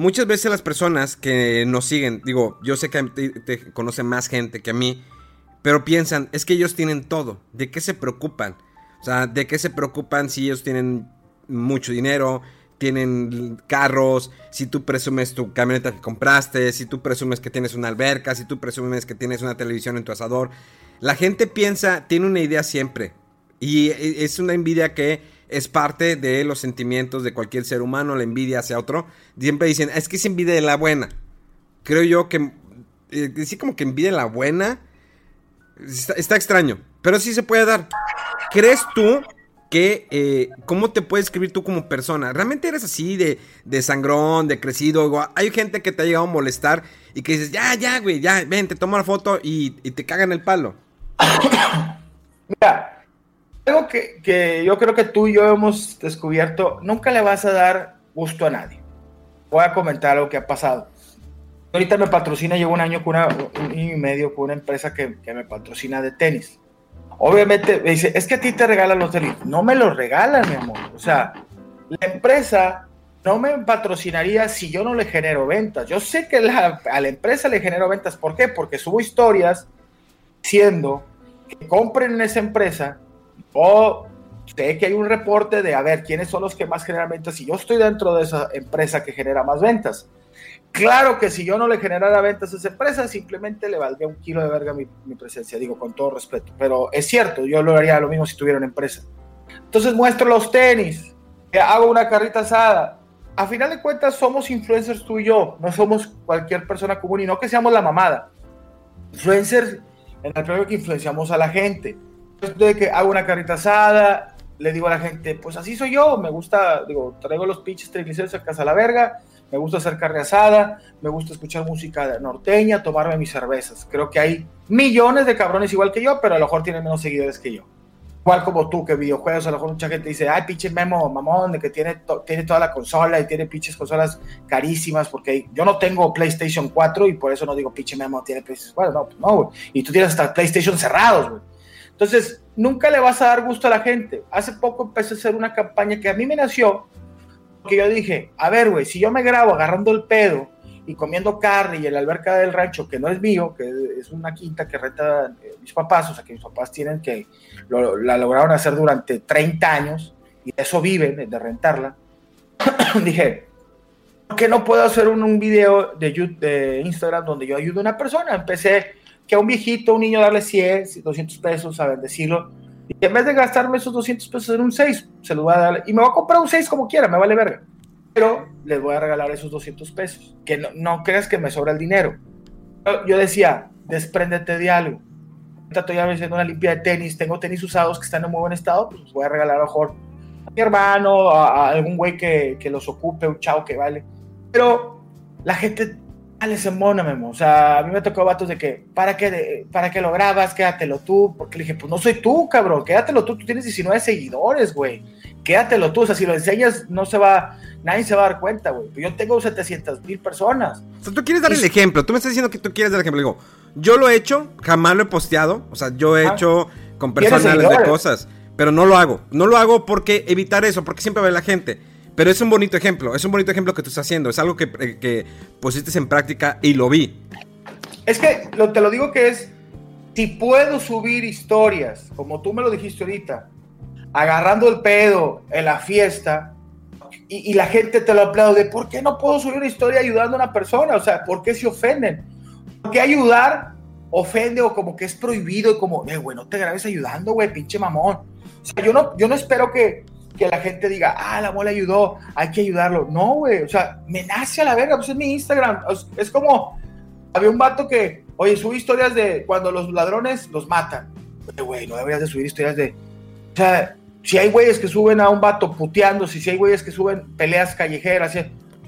[SPEAKER 2] Muchas veces las personas que nos siguen, digo, yo sé que te, conoce más gente que a mí, pero piensan, es que ellos tienen todo, ¿de qué se preocupan? O sea, ¿de qué se preocupan si ellos tienen mucho dinero, tienen carros, si tú presumes tu camioneta que compraste, si tú presumes que tienes una alberca, si tú presumes que tienes una televisión en tu asador? La gente piensa, tiene una idea siempre. Y es una envidia que es parte de los sentimientos de cualquier ser humano, la envidia hacia otro. Siempre dicen, es que es envidia de la buena. Creo yo que eh, decir como que envidia de la buena está, extraño, pero sí se puede dar. ¿Crees tú que eh, cómo te puedes escribir tú como persona? ¿Realmente eres así de, de sangrón, de crecido? Hay gente que te ha llegado a molestar y que dices, ya, ya, güey, ya, ven, te tomo la foto y, y te cagan el palo.
[SPEAKER 3] Mira, algo que, yo creo que tú y yo hemos descubierto, nunca le vas a dar gusto a nadie. Voy a comentar algo que ha pasado. Ahorita me patrocina, llevo un año con una, un año y medio con una empresa que, que me patrocina de tenis. Obviamente me dice, es que a ti te regalan los tenis. No me los regalan, mi amor. O sea, la empresa no me patrocinaría si yo no le genero ventas. Yo sé que la, a la empresa le genero ventas. ¿Por qué? Porque subo historias diciendo que compren en esa empresa o sé que hay un reporte de a ver quiénes son los que más generan ventas y yo estoy dentro de esa empresa que genera más ventas. Claro que si yo no le generara ventas a esa empresa, simplemente le valdría un kilo de verga mi, mi presencia, digo con todo respeto. Pero es cierto, yo lo haría lo mismo si tuviera una empresa. Entonces muestro los tenis, hago una carrita asada. A final de cuentas somos influencers tú y yo, no somos cualquier persona común y no que seamos la mamada. Influencers en el premio que influenciamos a la gente. De que hago una carrita asada, le digo a la gente, pues así soy yo, me gusta, digo, traigo los pinches triglicéridos a casa a la verga, me gusta hacer carne asada, me gusta escuchar música norteña, tomarme mis cervezas. Creo que hay millones de cabrones igual que yo, pero a lo mejor tienen menos seguidores que yo. Igual como tú, que videojuegos, a lo mejor mucha gente dice, ay, pinche Memo, mamón, de que tiene, to tiene toda la consola y tiene pinches consolas carísimas, porque yo no tengo PlayStation 4 y por eso no digo, pinche Memo, tiene PlayStation 4, no, pues no, güey. Y tú tienes hasta PlayStation cerrados, güey. Entonces, nunca le vas a dar gusto a la gente. Hace poco empecé a hacer una campaña que a mí me nació, porque yo dije, a ver, güey, si yo me grabo agarrando el pedo y comiendo carne y en la alberca del rancho, que no es mío, que es una quinta que renta eh, mis papás, o sea, que mis papás tienen que, lo, la lograron hacer durante 30 años y de eso viven, de rentarla, dije, ¿por qué no puedo hacer un, un video de, de Instagram donde yo ayudo a una persona? Empecé que a un viejito, un niño darle 100, 200 pesos, a bendecirlo, y en vez de gastarme esos 200 pesos en un 6, se los voy a dar, y me voy a comprar un 6 como quiera, me vale verga pero les voy a regalar esos 200 pesos. Que no, no creas que me sobra el dinero. Yo, decía, despréndete de algo. Estoy haciendo una limpia de tenis, tengo tenis usados que están en muy buen estado, pues los voy a regalar a mejor a mi hermano, a, a algún güey que, que, los ocupe, un chavo que vale. Pero la gente vale se mona, Memo. O sea, a mí me tocó vatos de que, ¿para qué, ¿para qué lo grabas? Quédatelo tú. Porque le dije, pues no soy tú, cabrón, quédatelo tú. Tú tienes 19 seguidores, güey. Quédatelo tú. O sea, si lo enseñas, no se va, nadie se va a dar cuenta, güey. Yo tengo 700 mil personas.
[SPEAKER 2] O sea, tú quieres dar el ejemplo. Tú me estás diciendo que tú quieres dar el ejemplo. Digo, yo lo he hecho, jamás lo he posteado. O sea, yo he ah, hecho con personales de cosas. Pero no lo hago. No lo hago porque evitar eso, porque siempre ve la gente. Pero es un bonito ejemplo, es un bonito ejemplo que tú estás haciendo, es algo que, que pusiste en práctica y lo vi.
[SPEAKER 3] Es que lo, te lo digo que es, si puedo subir historias, como tú me lo dijiste ahorita, agarrando el pedo en la fiesta, y, y, la gente te lo aplaude, ¿por qué no puedo subir una historia ayudando a una persona? O sea, ¿por qué se ofenden? Porque ayudar ofende o como que es prohibido, y como, eh, güey, no te grabes ayudando, güey, pinche mamón. O sea, yo no, yo no espero que, que la gente diga, ah, la mole ayudó, hay que ayudarlo. No, güey, o sea, me nace a la verga, pues es mi Instagram. Es como, había un vato que, oye, sube historias de cuando los ladrones los matan. Güey, no deberías de subir historias de, o sea, si hay güeyes que suben a un vato puteándose, si hay güeyes que suben peleas callejeras,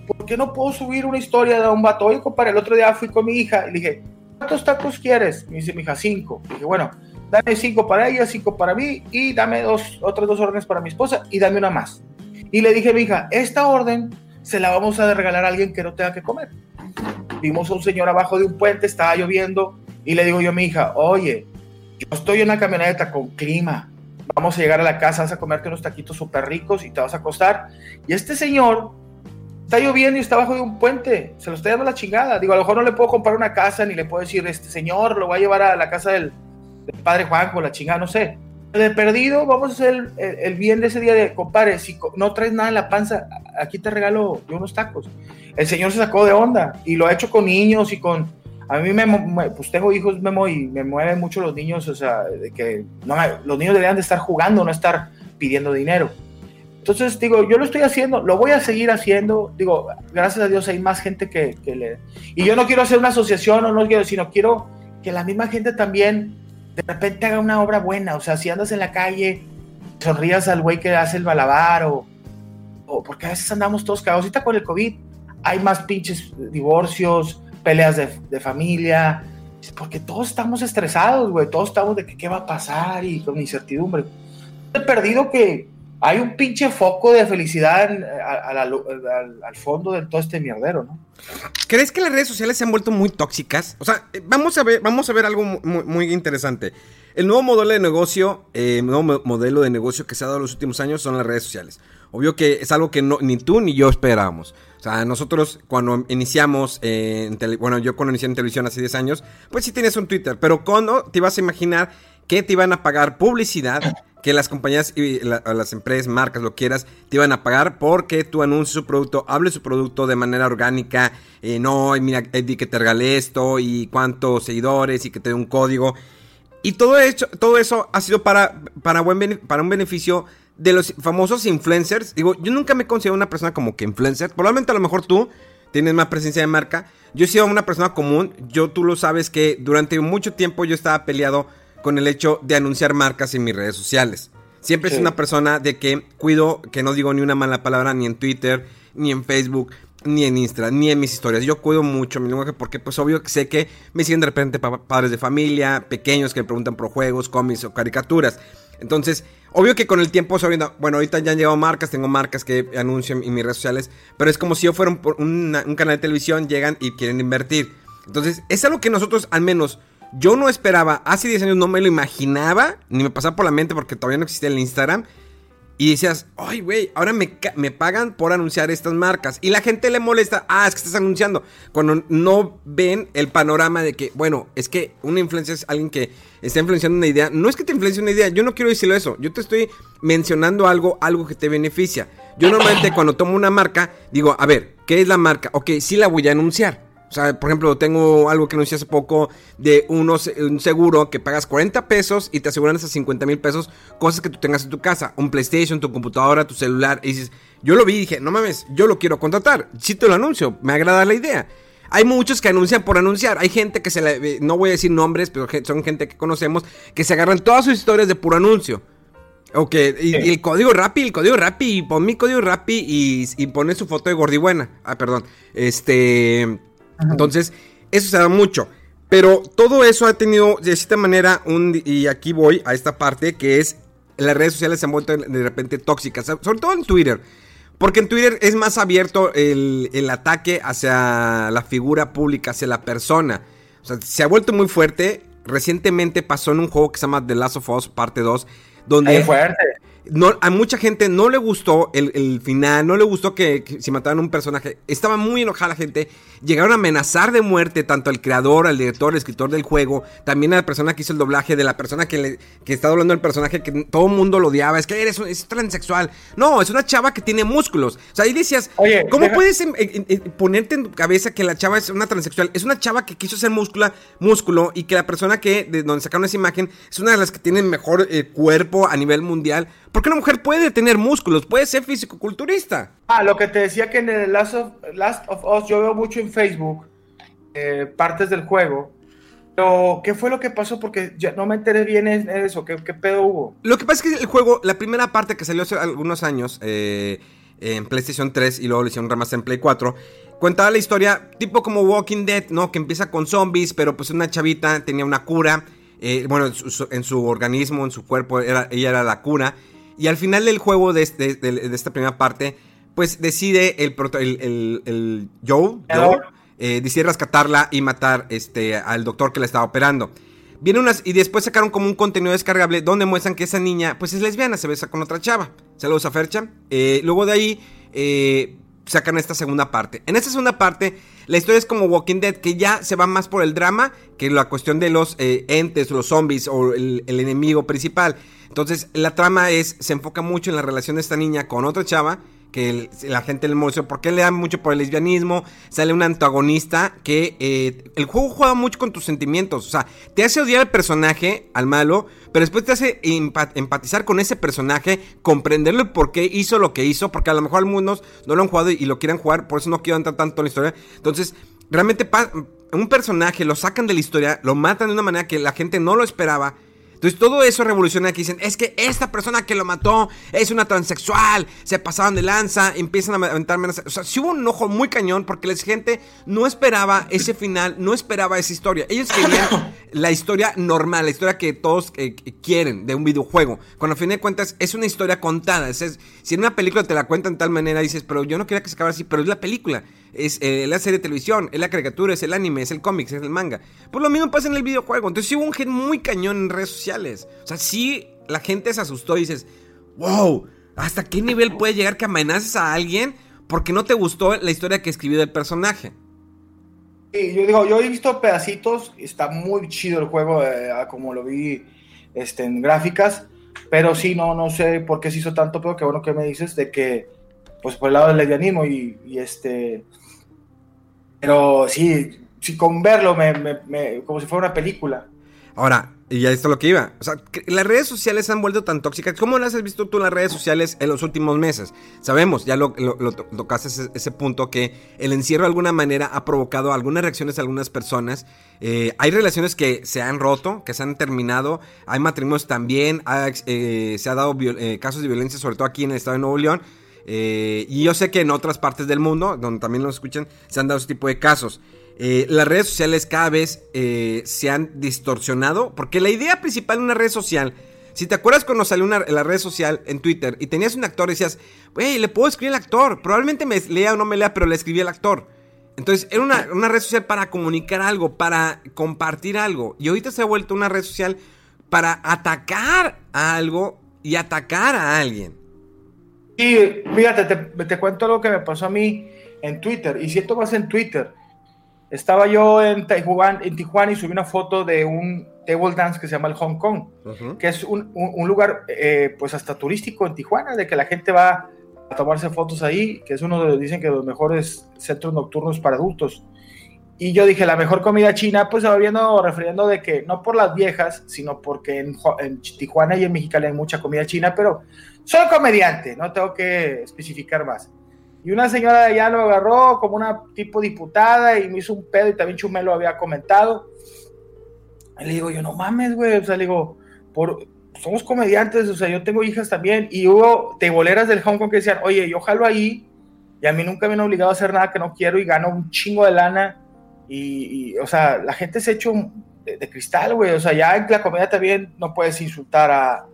[SPEAKER 3] ¿por qué no puedo subir una historia de un vato? Oye, compadre, el otro día fui con mi hija y le dije, ¿cuántos tacos quieres? Me dice mi hija, cinco. Y dije, bueno, dame cinco para ella, cinco para mí y dame dos, otras dos órdenes para mi esposa y dame una más. Y le dije mi hija, esta orden se la vamos a regalar a alguien que no tenga que comer. Vimos a un señor abajo de un puente, estaba lloviendo y le digo yo a mi hija, oye, yo estoy en una camioneta con clima, vamos a llegar a la casa, vas a comerte unos taquitos súper ricos y te vas a acostar. Y este señor está lloviendo y está abajo de un puente, se lo está dando la chingada. Digo, a lo mejor no le puedo comprar una casa ni le puedo decir, este señor lo voy a llevar a la casa del, del padre Juanjo, la chingada, no sé. De perdido, vamos a hacer el, el, el, bien de ese día de, compadre, si no traes nada en la panza, aquí te regalo yo unos tacos. El señor se sacó de onda y lo ha hecho con niños y con... A mí me, pues tengo hijos, Memo, y me mueven mucho los niños, o sea, de que no, los niños deberían de estar jugando, no estar pidiendo dinero. Entonces, digo, yo lo estoy haciendo, lo voy a seguir haciendo. Digo, gracias a Dios hay más gente que, que le... Y yo no quiero hacer una asociación, o no quiero, sino quiero que la misma gente también de repente haga una obra buena. O sea, si andas en la calle, sonrías al güey que hace el balabar o, o porque a veces andamos todos cagados. Ahorita con el COVID hay más pinches divorcios, peleas de, de familia, porque todos estamos estresados, güey. Todos estamos de que qué va a pasar y con incertidumbre. He perdido que hay un pinche foco de felicidad al, fondo de todo este mierdero, ¿no?
[SPEAKER 2] ¿Crees que las redes sociales se han vuelto muy tóxicas? O sea, eh, vamos a ver, vamos a ver algo muy, interesante. El nuevo modelo de negocio, eh, nuevo modelo de negocio que se ha dado en los últimos años son las redes sociales. Obvio que es algo que ni tú ni yo esperábamos. O sea, nosotros cuando iniciamos, en bueno, yo cuando inicié en televisión hace 10 años, pues sí tenías un Twitter, pero cuando te ibas a imaginar que te iban a pagar publicidad, que las compañías y las empresas, marcas, lo quieras, te iban a pagar porque tú anuncies su producto, hables su producto de manera orgánica, eh, no, mira, Eddie, que te regale esto y cuántos seguidores y que te dé un código. Y todo, hecho, todo eso ha sido para, para, buen, para un beneficio de los famosos influencers, digo, yo nunca me he considerado una persona como que influencer. Probablemente a lo mejor tú tienes más presencia de marca. Yo he sido una persona común. Yo tú lo sabes que durante mucho tiempo yo estaba peleado con el hecho de anunciar marcas en mis redes sociales. Siempre soy una persona de que cuido que no digo ni una mala palabra ni en Twitter, ni en Facebook, ni en Instagram, ni en mis historias. Yo cuido mucho mi lenguaje porque pues obvio que sé que me siguen de repente padres de familia, pequeños que me preguntan por juegos, cómics o caricaturas. Entonces, obvio que con el tiempo sabiendo, bueno, ahorita ya han llegado marcas, tengo marcas que anuncio en, mis redes sociales, pero es como si yo fuera un, un, canal de televisión, llegan y quieren invertir. Entonces, es algo que nosotros, al menos, yo no esperaba, hace 10 años no me lo imaginaba, ni me pasaba por la mente porque todavía no existía el Instagram. Y decías, ay, güey, ahora me, me, pagan por anunciar estas marcas. Y la gente le molesta, ah, es que estás anunciando. Cuando no ven el panorama de que, bueno, es que una influencia es alguien que está influenciando una idea. No es que te influencie una idea, yo no quiero decirlo eso. Yo te estoy mencionando algo, algo que te beneficia. Yo normalmente cuando tomo una marca, digo, a ver, ¿qué es la marca? Ok, sí la voy a anunciar. O sea, por ejemplo, tengo algo que anuncié hace poco de unos, un seguro que pagas 40 pesos y te aseguran esas 50 mil pesos, cosas que tú tengas en tu casa, un PlayStation, tu computadora, tu celular. Y dices, yo lo vi y dije, no mames, yo lo quiero contratar. Sí te lo anuncio, me agrada la idea. Hay muchos que anuncian por anunciar. Hay gente que se le, no voy a decir nombres, pero son gente que conocemos, que se agarran todas sus historias de puro anuncio. Ok, y, el código Rappi, el código Rappi, y pon mi código Rappi y, y pone su foto de gordibuena. Ah, perdón. Este entonces, eso se da mucho. Pero todo eso ha tenido de cierta manera un... Y aquí voy a esta parte que es... Las redes sociales se han vuelto de repente tóxicas, sobre todo en Twitter. Porque en Twitter es más abierto el, el ataque hacia la figura pública, hacia la persona. O sea, se ha vuelto muy fuerte. Recientemente pasó en un juego que se llama The Last of Us Parte 2. Donde... fuerte no, a mucha gente no le gustó el, final, no le gustó que, si mataran un personaje. Estaba muy enojada la gente. Llegaron a amenazar de muerte tanto al creador, al director, al escritor del juego, también a la persona que hizo el doblaje, de la persona que, le, que está doblando el personaje que todo el mundo lo odiaba. Es que eres es transexual. No, es una chava que tiene músculos. O sea, ahí decías, Oye, ¿cómo puedes ponerte en tu cabeza que la chava es una transexual? Es una chava que quiso ser múscula, músculo y que la persona que, de donde sacaron esa imagen, es una de las que tiene mejor eh, cuerpo a nivel mundial. Porque una mujer puede tener músculos, puede ser físico-culturista.
[SPEAKER 3] Ah, lo que te decía que en el Last of, Last of Us yo veo mucho en Facebook eh, partes del juego. Pero, ¿qué fue lo que pasó? Porque ya no me enteré bien en eso. ¿Qué, pedo hubo?
[SPEAKER 2] Lo que pasa es que el juego, la primera parte que salió hace algunos años eh, en PlayStation 3 y luego le hicieron remaster en Play 4, contaba la historia tipo como Walking Dead, ¿no? Que empieza con zombies, pero pues una chavita tenía una cura. Eh, bueno, en su, organismo, en su cuerpo, era, ella era la cura. Y al final del juego, de, esta primera parte, pues decide el, el, el, Joe, eh, decide rescatarla y matar este, al doctor que la estaba operando. Viene unas, y después sacaron como un contenido descargable donde muestran que esa niña, pues es lesbiana, se besa con otra chava. Saludos a Fercha. Eh, luego de ahí, eh, sacan esta segunda parte. En esta segunda parte, la historia es como Walking Dead, que ya se va más por el drama que la cuestión de los entes, los zombies o el enemigo principal. Entonces, la trama es, se enfoca mucho en la relación de esta niña con otra chava, que la gente le muestra porque le da mucho por el lesbianismo, sale un antagonista que eh, el juego juega mucho con tus sentimientos, o sea, te hace odiar al personaje, al malo, pero después te hace empatizar con ese personaje, comprenderle por qué hizo lo que hizo, porque a lo mejor algunos no lo han jugado y lo quieren jugar, por eso no quiero entrar tanto en la historia. Entonces, realmente un personaje lo sacan de la historia, lo matan de una manera que la gente no lo esperaba Entonces todo eso revoluciona que dicen, es que esta persona que lo mató es una transexual, se pasaban de lanza, empiezan a aventar O sea, sí hubo un ojo muy cañón porque la gente no esperaba ese final, no esperaba esa historia. Ellos querían la historia normal, la historia que todos eh, quieren de un videojuego. Cuando a fin de cuentas es una historia contada. Es, si en una película te la cuentan de tal manera, dices, pero yo no quería que se acabara así, pero es la película es eh, la serie de televisión, es la caricatura, es el anime, es el cómic, es el manga. Pues lo mismo pasa en el videojuego. Entonces sí hubo un gen muy cañón en redes sociales. O sea, sí la gente se asustó y dices, wow, ¿hasta qué nivel puede llegar que amenaces a alguien porque no te gustó la historia que escribió del personaje?
[SPEAKER 3] Sí, yo digo, yo he visto pedacitos, está muy chido el juego, eh, como lo vi este, en gráficas, pero sí, no, no sé por qué se hizo tanto, pero qué bueno que me dices de que, pues por el lado del lesbianismo y, y este, pero sí, sí con verlo me, como si fuera una película.
[SPEAKER 2] Ahora, y ya esto es lo que iba. O sea, las redes sociales se han vuelto tan tóxicas. ¿Cómo las has visto tú en las redes sociales en los últimos meses? Sabemos, ya lo, tocaste ese, punto, que el encierro de alguna manera ha provocado algunas reacciones de algunas personas. Eh, hay relaciones que se han roto, que se han terminado. Hay matrimonios también. Eh, se ha dado eh, casos de violencia, sobre todo aquí en el estado de Nuevo León. Eh, y yo sé que en otras partes del mundo, donde también lo escuchan, se han dado ese tipo de casos. Eh, las redes sociales cada vez eh, se han distorsionado, porque la idea principal de una red social, si te acuerdas cuando salió una, la red social en Twitter y tenías un actor decías, wey, le puedo escribir al actor, probablemente me lea o no me lea, pero le escribí al actor. Entonces era una, una red social para comunicar algo, para compartir algo. Y ahorita se ha vuelto una red social para atacar a algo y atacar a alguien.
[SPEAKER 3] Y fíjate, te, cuento lo que me pasó a mí en Twitter. Y siento más en Twitter. Estaba yo en Tijuana, en Tijuana y subí una foto de un table dance que se llama el Hong Kong, que es un, un, lugar eh, pues hasta turístico en Tijuana, de que la gente va a tomarse fotos ahí, que es uno de dicen que los mejores centros nocturnos para adultos. Y yo dije, la mejor comida china, pues estaba viendo, refiriendo de que no por las viejas, sino porque en, en Tijuana y en Mexicali hay mucha comida china, pero soy comediante, no tengo que especificar más. Y una señora de allá lo agarró como una tipo diputada y me hizo un pedo y también Chumel lo había comentado. Y le digo, yo no mames, güey, o sea, le digo, por, somos comediantes, o sea, yo tengo hijas también. Y hubo teboleras del Hong Kong que decían, oye, yo jalo ahí y a mí nunca me han obligado a hacer nada que no quiero y gano un chingo de lana. Y, o sea, la gente se ha hecho de, cristal, güey. O sea, ya en la comedia también no puedes insultar a,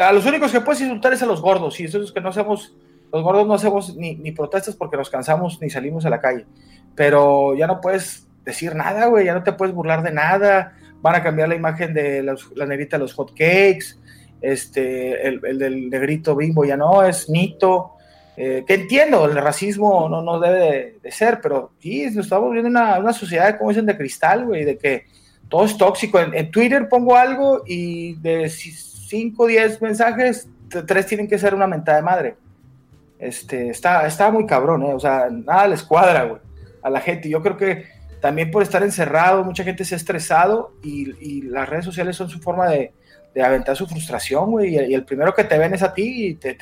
[SPEAKER 3] a los únicos que puedes insultar es a los gordos, y eso es que no hacemos, los gordos no hacemos ni, ni, protestas porque nos cansamos ni salimos a la calle, pero ya no puedes decir nada, güey, ya no te puedes burlar de nada, van a cambiar la imagen de la negrita de los hot cakes, este, el, el, del negrito bimbo ya no, es Nito, eh, que entiendo, el racismo no, no debe de, ser, pero sí, nos estamos viendo una, una sociedad, como dicen, de cristal, güey, de que todo es tóxico. En, Twitter pongo algo y de 5, 10 mensajes, tres tienen que ser una mentada de madre. Este, está, está muy cabrón, ¿eh? O sea, nada les cuadra, güey, a la gente. Yo creo que también por estar encerrado, mucha gente se ha estresado y, las redes sociales son su forma de, aventar su frustración, güey. Y, el primero que te ven es a ti y te,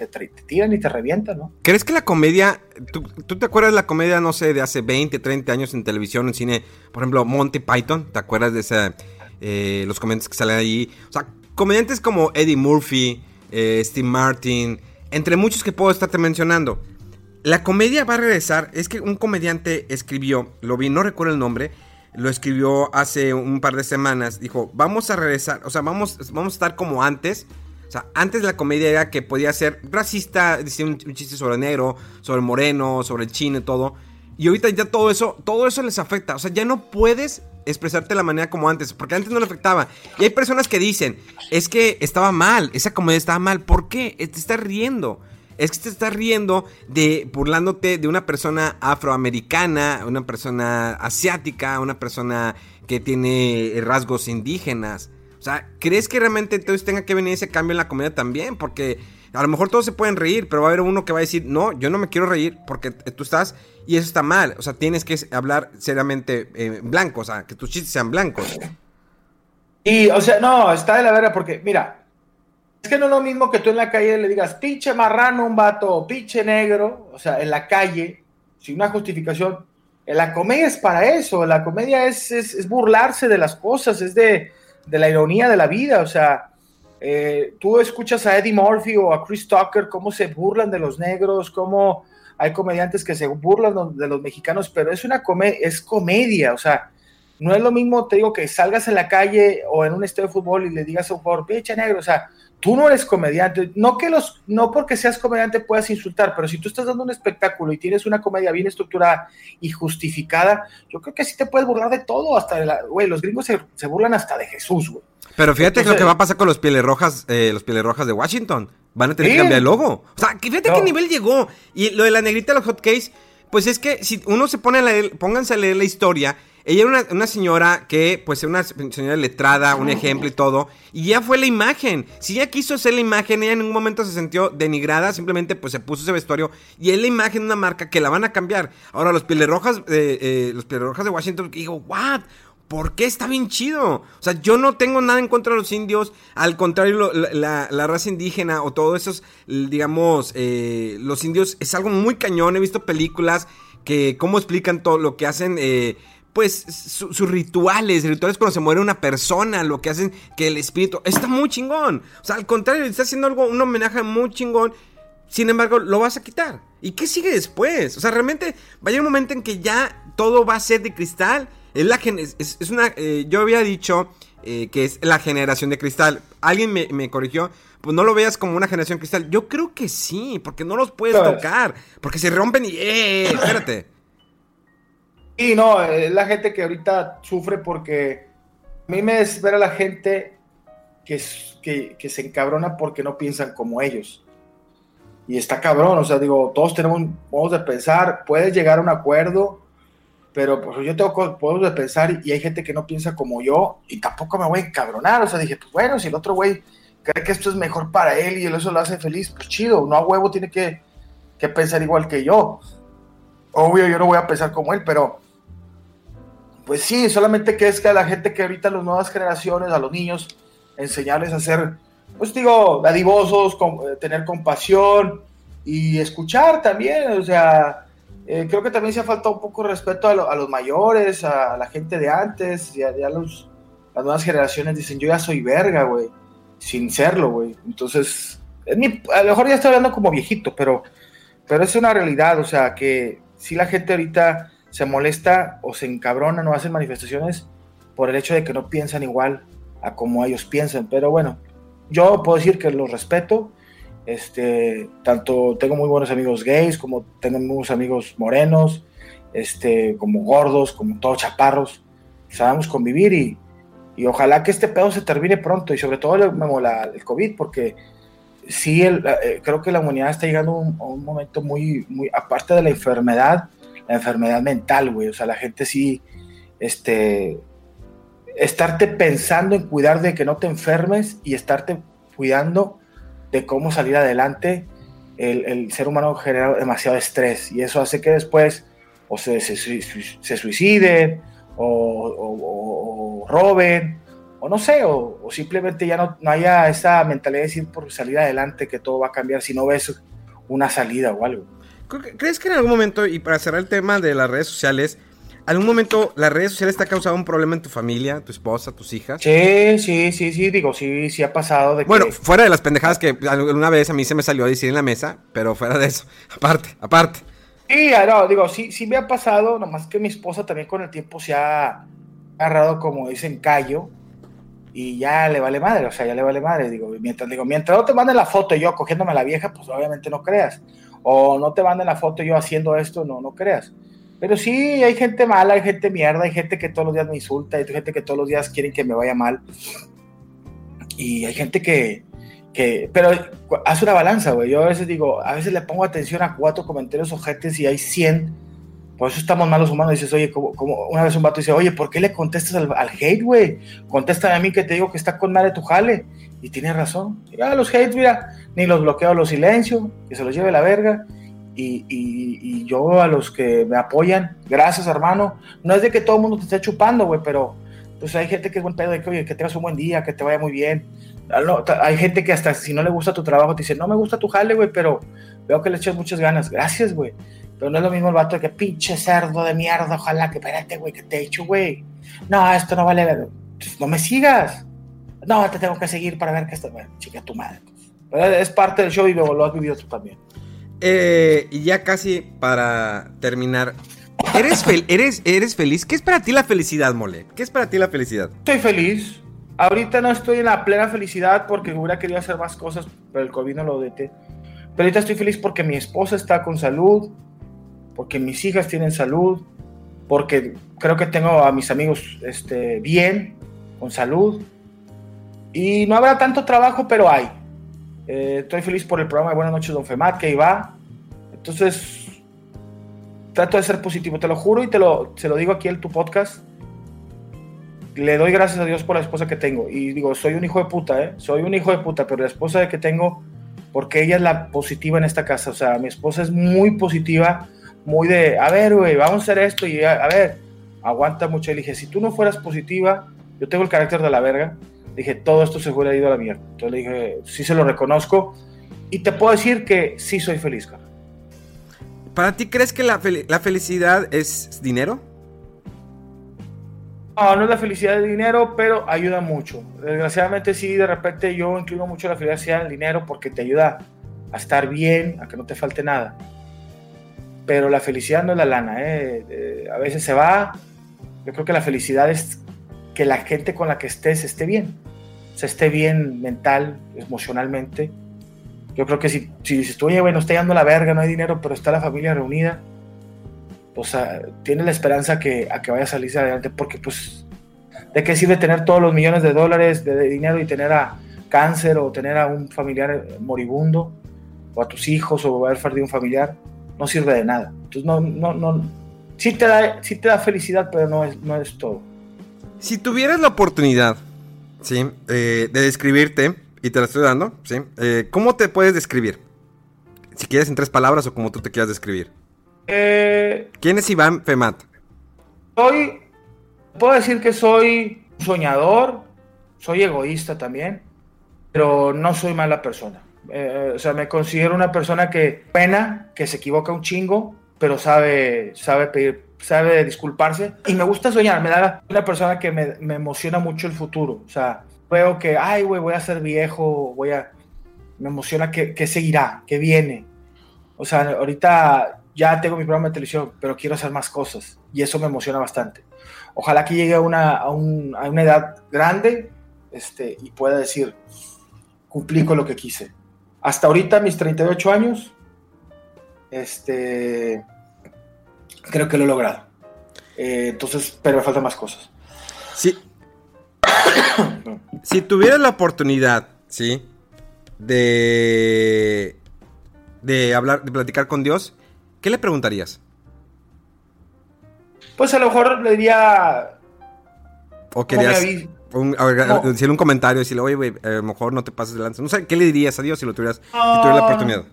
[SPEAKER 3] tiran y te revientan, ¿no?
[SPEAKER 2] ¿Crees que la comedia, tú, te acuerdas de la comedia, no sé, de hace 20, 30 años en televisión, en cine? Por ejemplo, Monty Python, ¿te acuerdas de ese, eh, los comentarios que salen allí? O sea, comediantes como Eddie Murphy, eh, Steve Martin, entre muchos que puedo estarte mencionando. La comedia va a regresar. Es que un comediante escribió, lo vi, no recuerdo el nombre, lo escribió hace un par de semanas. Dijo, vamos a regresar, o sea, vamos, vamos a estar como antes. O sea, antes la comedia era que podía ser racista, decir un, chiste sobre negro, sobre moreno, sobre el chino y todo. Y ahorita ya todo eso, todo eso les afecta. O sea, ya no puedes expresarte de la manera como antes, porque antes no le afectaba. Y hay personas que dicen, es que estaba mal, esa comedia estaba mal. ¿Por qué? Te estás riendo. Es que te estás riendo de burlándote de una persona afroamericana, una persona asiática, una persona que tiene rasgos indígenas. O sea, ¿crees que realmente entonces tenga que venir ese cambio en la comedia también? Porque a lo mejor todos se pueden reír, pero va a haber uno que va a decir, no, yo no me quiero reír porque tú estás y eso está mal. O sea, tienes que hablar seriamente eh, blanco, o sea, que tus chistes sean blancos.
[SPEAKER 3] Y, o sea, no, está de la verdad porque, mira, es que no es lo mismo que tú en la calle le digas, pinche marrano un vato, pinche negro, o sea, en la calle, sin una justificación. La comedia es para eso, la comedia es, es, burlarse de las cosas, es de, de la ironía de la vida, o sea, eh, tú escuchas a Eddie Murphy o a Chris Tucker cómo se burlan de los negros, cómo hay comediantes que se burlan de los mexicanos, pero es una comedia, es comedia, o sea, no es lo mismo, te digo, que salgas en la calle o en un estadio de fútbol y le digas a un jugador, pinche negro, o sea, tú no eres comediante, no que los, no porque seas comediante puedas insultar, pero si tú estás dando un espectáculo y tienes una comedia bien estructurada y justificada, yo creo que sí te puedes burlar de todo, hasta de la, güey, los gringos se, burlan hasta de Jesús, güey.
[SPEAKER 2] Pero fíjate lo que va a pasar con los pieles rojas, eh, los pieles rojas de Washington. Van a tener que cambiar el logo. O sea, fíjate qué nivel llegó. Y lo de la negrita de los hotcakes, pues es que si uno se pone a leer, pónganse a leer la historia, ella era una, señora que, pues, era una señora letrada, un ejemplo y todo. Y ya fue la imagen. Si ella quiso hacer la imagen, ella en un momento se sintió denigrada. Simplemente, pues, se puso ese vestuario. Y es la imagen de una marca que la van a cambiar. Ahora, los pieles rojas, eh, eh, los pieles rojas de Washington, digo, ¿what? ¿Por qué está bien chido? O sea, yo no tengo nada en contra de los indios. Al contrario, la, raza indígena o todos esos, digamos, eh, los indios es algo muy cañón. He visto películas que cómo explican todo lo que hacen pues sus rituales, rituales cuando se muere una persona, lo que hacen que el espíritu está muy chingón. O sea, al contrario, está haciendo algo, un homenaje muy chingón. Sin embargo, lo vas a quitar. ¿Y qué sigue después? O sea, realmente va a llegar un momento en que ya todo va a ser de cristal. Es la es, es una. Eh, yo había dicho eh, que es la generación de cristal. Alguien me, corrigió. Pues no lo veas como una generación de cristal. Yo creo que sí, porque no los puedes tocar. Porque se rompen y. ¡Eh! Espérate.
[SPEAKER 3] Y no, es la gente que ahorita sufre porque a mí me desespera la gente que, que, se encabrona porque no piensan como ellos. Y está cabrón, o sea, digo, todos tenemos modos de pensar, puedes llegar a un acuerdo, pero pues yo tengo modos de pensar y hay gente que no piensa como yo y tampoco me voy a encabronar, o sea, dije, pues bueno, si el otro güey cree que esto es mejor para él y eso lo hace feliz, pues chido, no a huevo tiene que, que pensar igual que yo. Obvio, yo no voy a pensar como él, pero pues sí, solamente que es que a la gente que ahorita, las nuevas generaciones, a los niños, enseñarles a ser, pues digo, dadivosos, eh, tener compasión y escuchar también, o sea, eh, creo que también se ha faltado un poco respeto a, los mayores, a la gente de antes, ya, ya los, las nuevas generaciones dicen, yo ya soy verga, güey, sin serlo, güey. Entonces, a lo mejor ya estoy hablando como viejito, pero, pero es una realidad, o sea, que si la gente ahorita se molesta o se encabrona o hacen manifestaciones por el hecho de que no piensan igual a como ellos piensan. Pero bueno, yo puedo decir que los respeto. Este, tanto tengo muy buenos amigos gays, como tengo amigos morenos, este, como gordos, como todos chaparros. Sabemos convivir y, y ojalá que este pedo se termine pronto y sobre todo el, el COVID, porque sí, el, eh, creo que la humanidad está llegando a un, a un, momento muy, muy, aparte de la enfermedad, la enfermedad mental, güey. O sea, la gente sí, este, estarte pensando en cuidar de que no te enfermes y estarte cuidando de cómo salir adelante, el, ser humano genera demasiado estrés y eso hace que después o se, se, suiciden o, roben o no sé, o, simplemente ya no, no, haya esa mentalidad de decir por salir adelante que todo va a cambiar si no ves una salida o algo.
[SPEAKER 2] ¿Crees que en algún momento, y para cerrar el tema de las redes sociales, algún momento las redes sociales te ha causado un problema en tu familia, tu esposa, tus hijas?
[SPEAKER 3] Sí, sí, sí, sí, digo, sí, sí ha pasado de
[SPEAKER 2] Bueno, fuera de las pendejadas que alguna vez a mí se me salió a decir en la mesa, pero fuera de eso, aparte, aparte.
[SPEAKER 3] Sí, no, digo, sí, sí me ha pasado, nomás que mi esposa también con el tiempo se ha agarrado, como dicen, callo, y ya le vale madre, o sea, ya le vale madre, digo, mientras, digo, mientras no te manden la foto yo cogiéndome a la vieja, pues obviamente no creas o no te manden la foto yo haciendo esto, no, no creas. Pero sí, hay gente mala, hay gente mierda, hay gente que todos los días me insulta, hay gente que todos los días quieren que me vaya mal. Y hay gente que, que pero hace una balanza, güey. Yo a veces digo, a veces le pongo atención a cuatro comentarios ojetes y hay 100. Por eso estamos malos humanos. Dices, oye, como, como una vez un vato dice, oye, ¿por qué le contestas al, hate, güey? Contéstame a mí que te digo que está con madre tu jale. Y tiene razón. Ya los hate, mira, ni los bloqueo, los silencio, que se los lleve la verga. Y, y, yo a los que me apoyan, gracias hermano, no es de que todo el mundo te esté chupando, güey, pero pues hay gente que es buen pedo, de que, oye, que tengas un buen día, que te vaya muy bien. Ah, hay gente que hasta si no le gusta tu trabajo te dice, no me gusta tu jale, güey, pero veo que le echas muchas ganas. Gracias, güey. Pero no es lo mismo el vato de que pinche cerdo de mierda, ojalá que espérate, güey, que te echo, güey. No, esto no vale. Pues, no me sigas no, te tengo que seguir para ver que esto, bueno, chica tu madre. Pero es parte del show y lo, lo has vivido tú también.
[SPEAKER 2] Eh, y ya casi para terminar, ¿eres, eres, ¿eres feliz? ¿Qué es para ti la felicidad, Mole? ¿Qué es para ti la felicidad?
[SPEAKER 3] Estoy feliz. Ahorita no estoy en la plena felicidad porque hubiera querido hacer más cosas, pero el COVID no lo dete. Pero ahorita estoy feliz porque mi esposa está con salud, porque mis hijas tienen salud, porque creo que tengo a mis amigos este, bien, con salud. Y no habrá tanto trabajo, pero hay. Eh, estoy feliz por el programa de Buenas noches, Don Femat, que ahí va. Entonces, trato de ser positivo, te lo juro y te lo, se lo digo aquí en tu podcast. Le doy gracias a Dios por la esposa que tengo. Y digo, soy un hijo de puta, ¿eh? Soy un hijo de puta, pero la esposa que tengo, porque ella es la positiva en esta casa. O sea, mi esposa es muy positiva, muy de, a ver, güey, vamos a hacer esto y a, a ver, aguanta mucho. Y dije, si tú no fueras positiva, yo tengo el carácter de la verga dije, todo esto se hubiera ido a la mierda. Entonces le dije, sí se lo reconozco y te puedo decir que sí soy feliz, cara.
[SPEAKER 2] ¿Para ti crees que la, fel la, felicidad es dinero?
[SPEAKER 3] No, no es la felicidad de dinero, pero ayuda mucho. Desgraciadamente sí, de repente yo inclino mucho la felicidad el dinero porque te ayuda a estar bien, a que no te falte nada. Pero la felicidad no es la lana, ¿eh? Eh, a veces se va. Yo creo que la felicidad es que la gente con la que estés esté bien. O sea, esté bien mental, emocionalmente. Yo creo que si, si dices, oye, bueno, está yendo la verga, no hay dinero, pero está la familia reunida, pues uh, tiene la esperanza que, a que vaya a salirse adelante, porque pues, ¿de qué sirve tener todos los millones de dólares de, de dinero y tener a cáncer o tener a un familiar moribundo o a tus hijos o haber perdido un familiar? No sirve de nada. Entonces, no, no, no, sí te da, sí te da felicidad, pero no es, no es todo.
[SPEAKER 2] Si tuvieras la oportunidad, ¿sí? Eh, de describirte, y te la estoy dando, ¿sí? Eh, ¿Cómo te puedes describir? Si quieres en tres palabras o como tú te quieras describir.
[SPEAKER 3] Eh,
[SPEAKER 2] ¿Quién es Iván Femat?
[SPEAKER 3] Soy, puedo decir que soy soñador, soy egoísta también, pero no soy mala persona. Eh, o sea, me considero una persona que pena, que se equivoca un chingo, pero sabe, sabe pedir sabe disculparse. Y me gusta soñar, me da una persona que me, me emociona mucho el futuro, o sea, veo que, ay, güey, voy a ser viejo, voy a, me emociona que, que seguirá, que viene, o sea, ahorita ya tengo mi programa de televisión, pero quiero hacer más cosas. Y eso me emociona bastante. Ojalá que llegue a una, a, un, a una edad grande este, y pueda decir, cumplí con lo que quise. Hasta ahorita, mis 38 años, este, creo que lo he logrado. Eh, entonces, pero me faltan más cosas.
[SPEAKER 2] Sí. si tuvieras la oportunidad, ¿sí? De. de hablar, de platicar con Dios, ¿qué le preguntarías?
[SPEAKER 3] Pues a lo mejor le diría.
[SPEAKER 2] O querías. Un, no. decirle un comentario, decirle, oye, güey, a lo mejor no te pases de lanza. No sé, ¿qué le dirías a Dios si lo tuvieras, si tuvieras la oportunidad?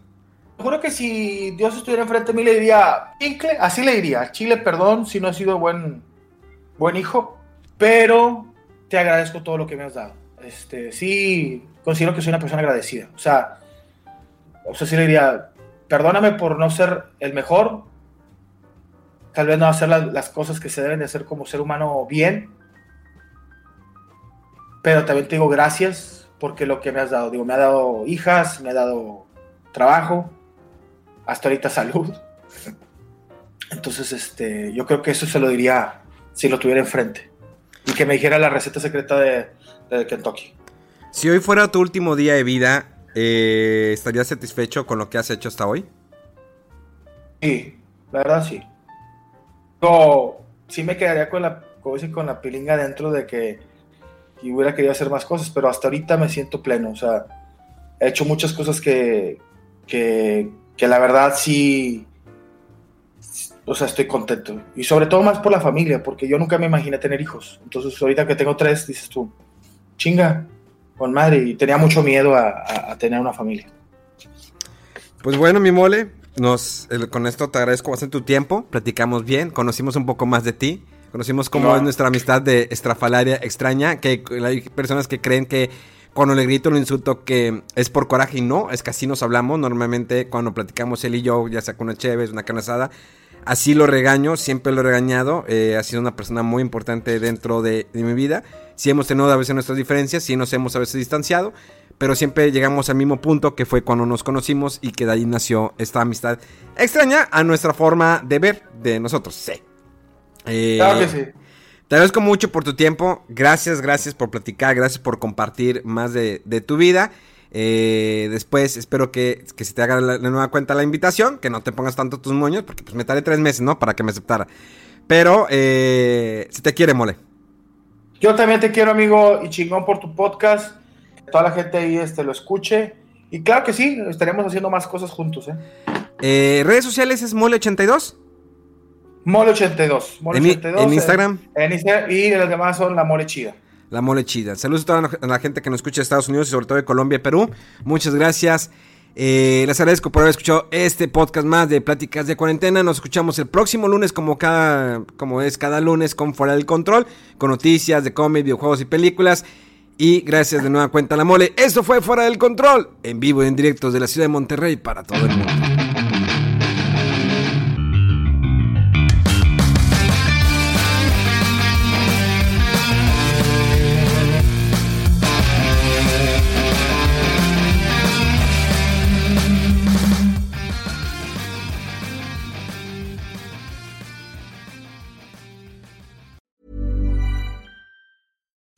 [SPEAKER 3] Juro que si Dios estuviera enfrente de mí le diría, Chicle, así le diría, Chile, perdón si no he sido buen, buen hijo, pero te agradezco todo lo que me has dado. Este, sí, considero que soy una persona agradecida. O sea, o sea, sí le diría, perdóname por no ser el mejor, tal vez no hacer las, las cosas que se deben de hacer como ser humano bien, pero también te digo gracias porque lo que me has dado, digo, me ha dado hijas, me ha dado trabajo, hasta ahorita salud. Entonces, este, yo creo que eso se lo diría si lo tuviera enfrente. Y que me dijera la receta secreta de, de Kentucky.
[SPEAKER 2] Si hoy fuera tu último día de vida, eh, ¿estarías satisfecho con lo que has hecho hasta hoy?
[SPEAKER 3] Sí, la verdad sí. No, sí me quedaría con la, con la pilinga dentro de que hubiera querido hacer más cosas, pero hasta ahorita me siento pleno. O sea, he hecho muchas cosas que, que, que la verdad sí, o sea, estoy contento. Y sobre todo más por la familia, porque yo nunca me imaginé tener hijos. Entonces, ahorita que tengo tres, dices tú, chinga, con madre. Y tenía mucho miedo a, a, a tener una familia.
[SPEAKER 2] Pues bueno, mi mole, nos, el, con esto te agradezco bastante tu tiempo. Platicamos bien, conocimos un poco más de ti. Conocimos cómo no. es nuestra amistad de estrafalaria extraña, que hay personas que creen que cuando le grito lo insulto que es por coraje y no, es que así nos hablamos normalmente cuando platicamos él y yo, ya sea con una chévere, una canasada, Así lo regaño, siempre lo he regañado. Eh, ha sido una persona muy importante dentro de, mi vida. Sí hemos tenido a veces nuestras diferencias, sí nos hemos a veces distanciado, pero siempre llegamos al mismo punto que fue cuando nos conocimos y que de ahí nació esta amistad extraña a nuestra forma de ver de nosotros. Sí.
[SPEAKER 3] Eh, claro que sí.
[SPEAKER 2] Te agradezco mucho por tu tiempo. Gracias, gracias por platicar, gracias por compartir más de, de tu vida. Eh, después espero que, que, se te haga la, nueva cuenta la invitación, que no te pongas tanto tus moños, porque pues me tardé tres meses, ¿no? Para que me aceptara. Pero eh, si te quiere, mole.
[SPEAKER 3] Yo también te quiero, amigo, y chingón por tu podcast. Toda la gente ahí este, lo escuche. Y claro que sí, estaremos haciendo más cosas juntos, ¿eh?
[SPEAKER 2] eh redes sociales es mole82.
[SPEAKER 3] Mole82.
[SPEAKER 2] Mole ¿En, 82 en, Instagram.
[SPEAKER 3] En, Instagram. Y los demás son la mole chida.
[SPEAKER 2] La mole chida. Saludos a toda la gente que nos escucha de Estados Unidos y sobre todo de Colombia y Perú. Muchas gracias. Eh, les agradezco por haber escuchado este podcast más de Pláticas de Cuarentena. Nos escuchamos el próximo lunes, como cada, como es cada lunes, con Fuera del Control, con noticias de cómics, videojuegos y películas. Y gracias de nueva cuenta a la mole. Esto fue Fuera del Control, en vivo y en directo de la ciudad de Monterrey para todo el mundo.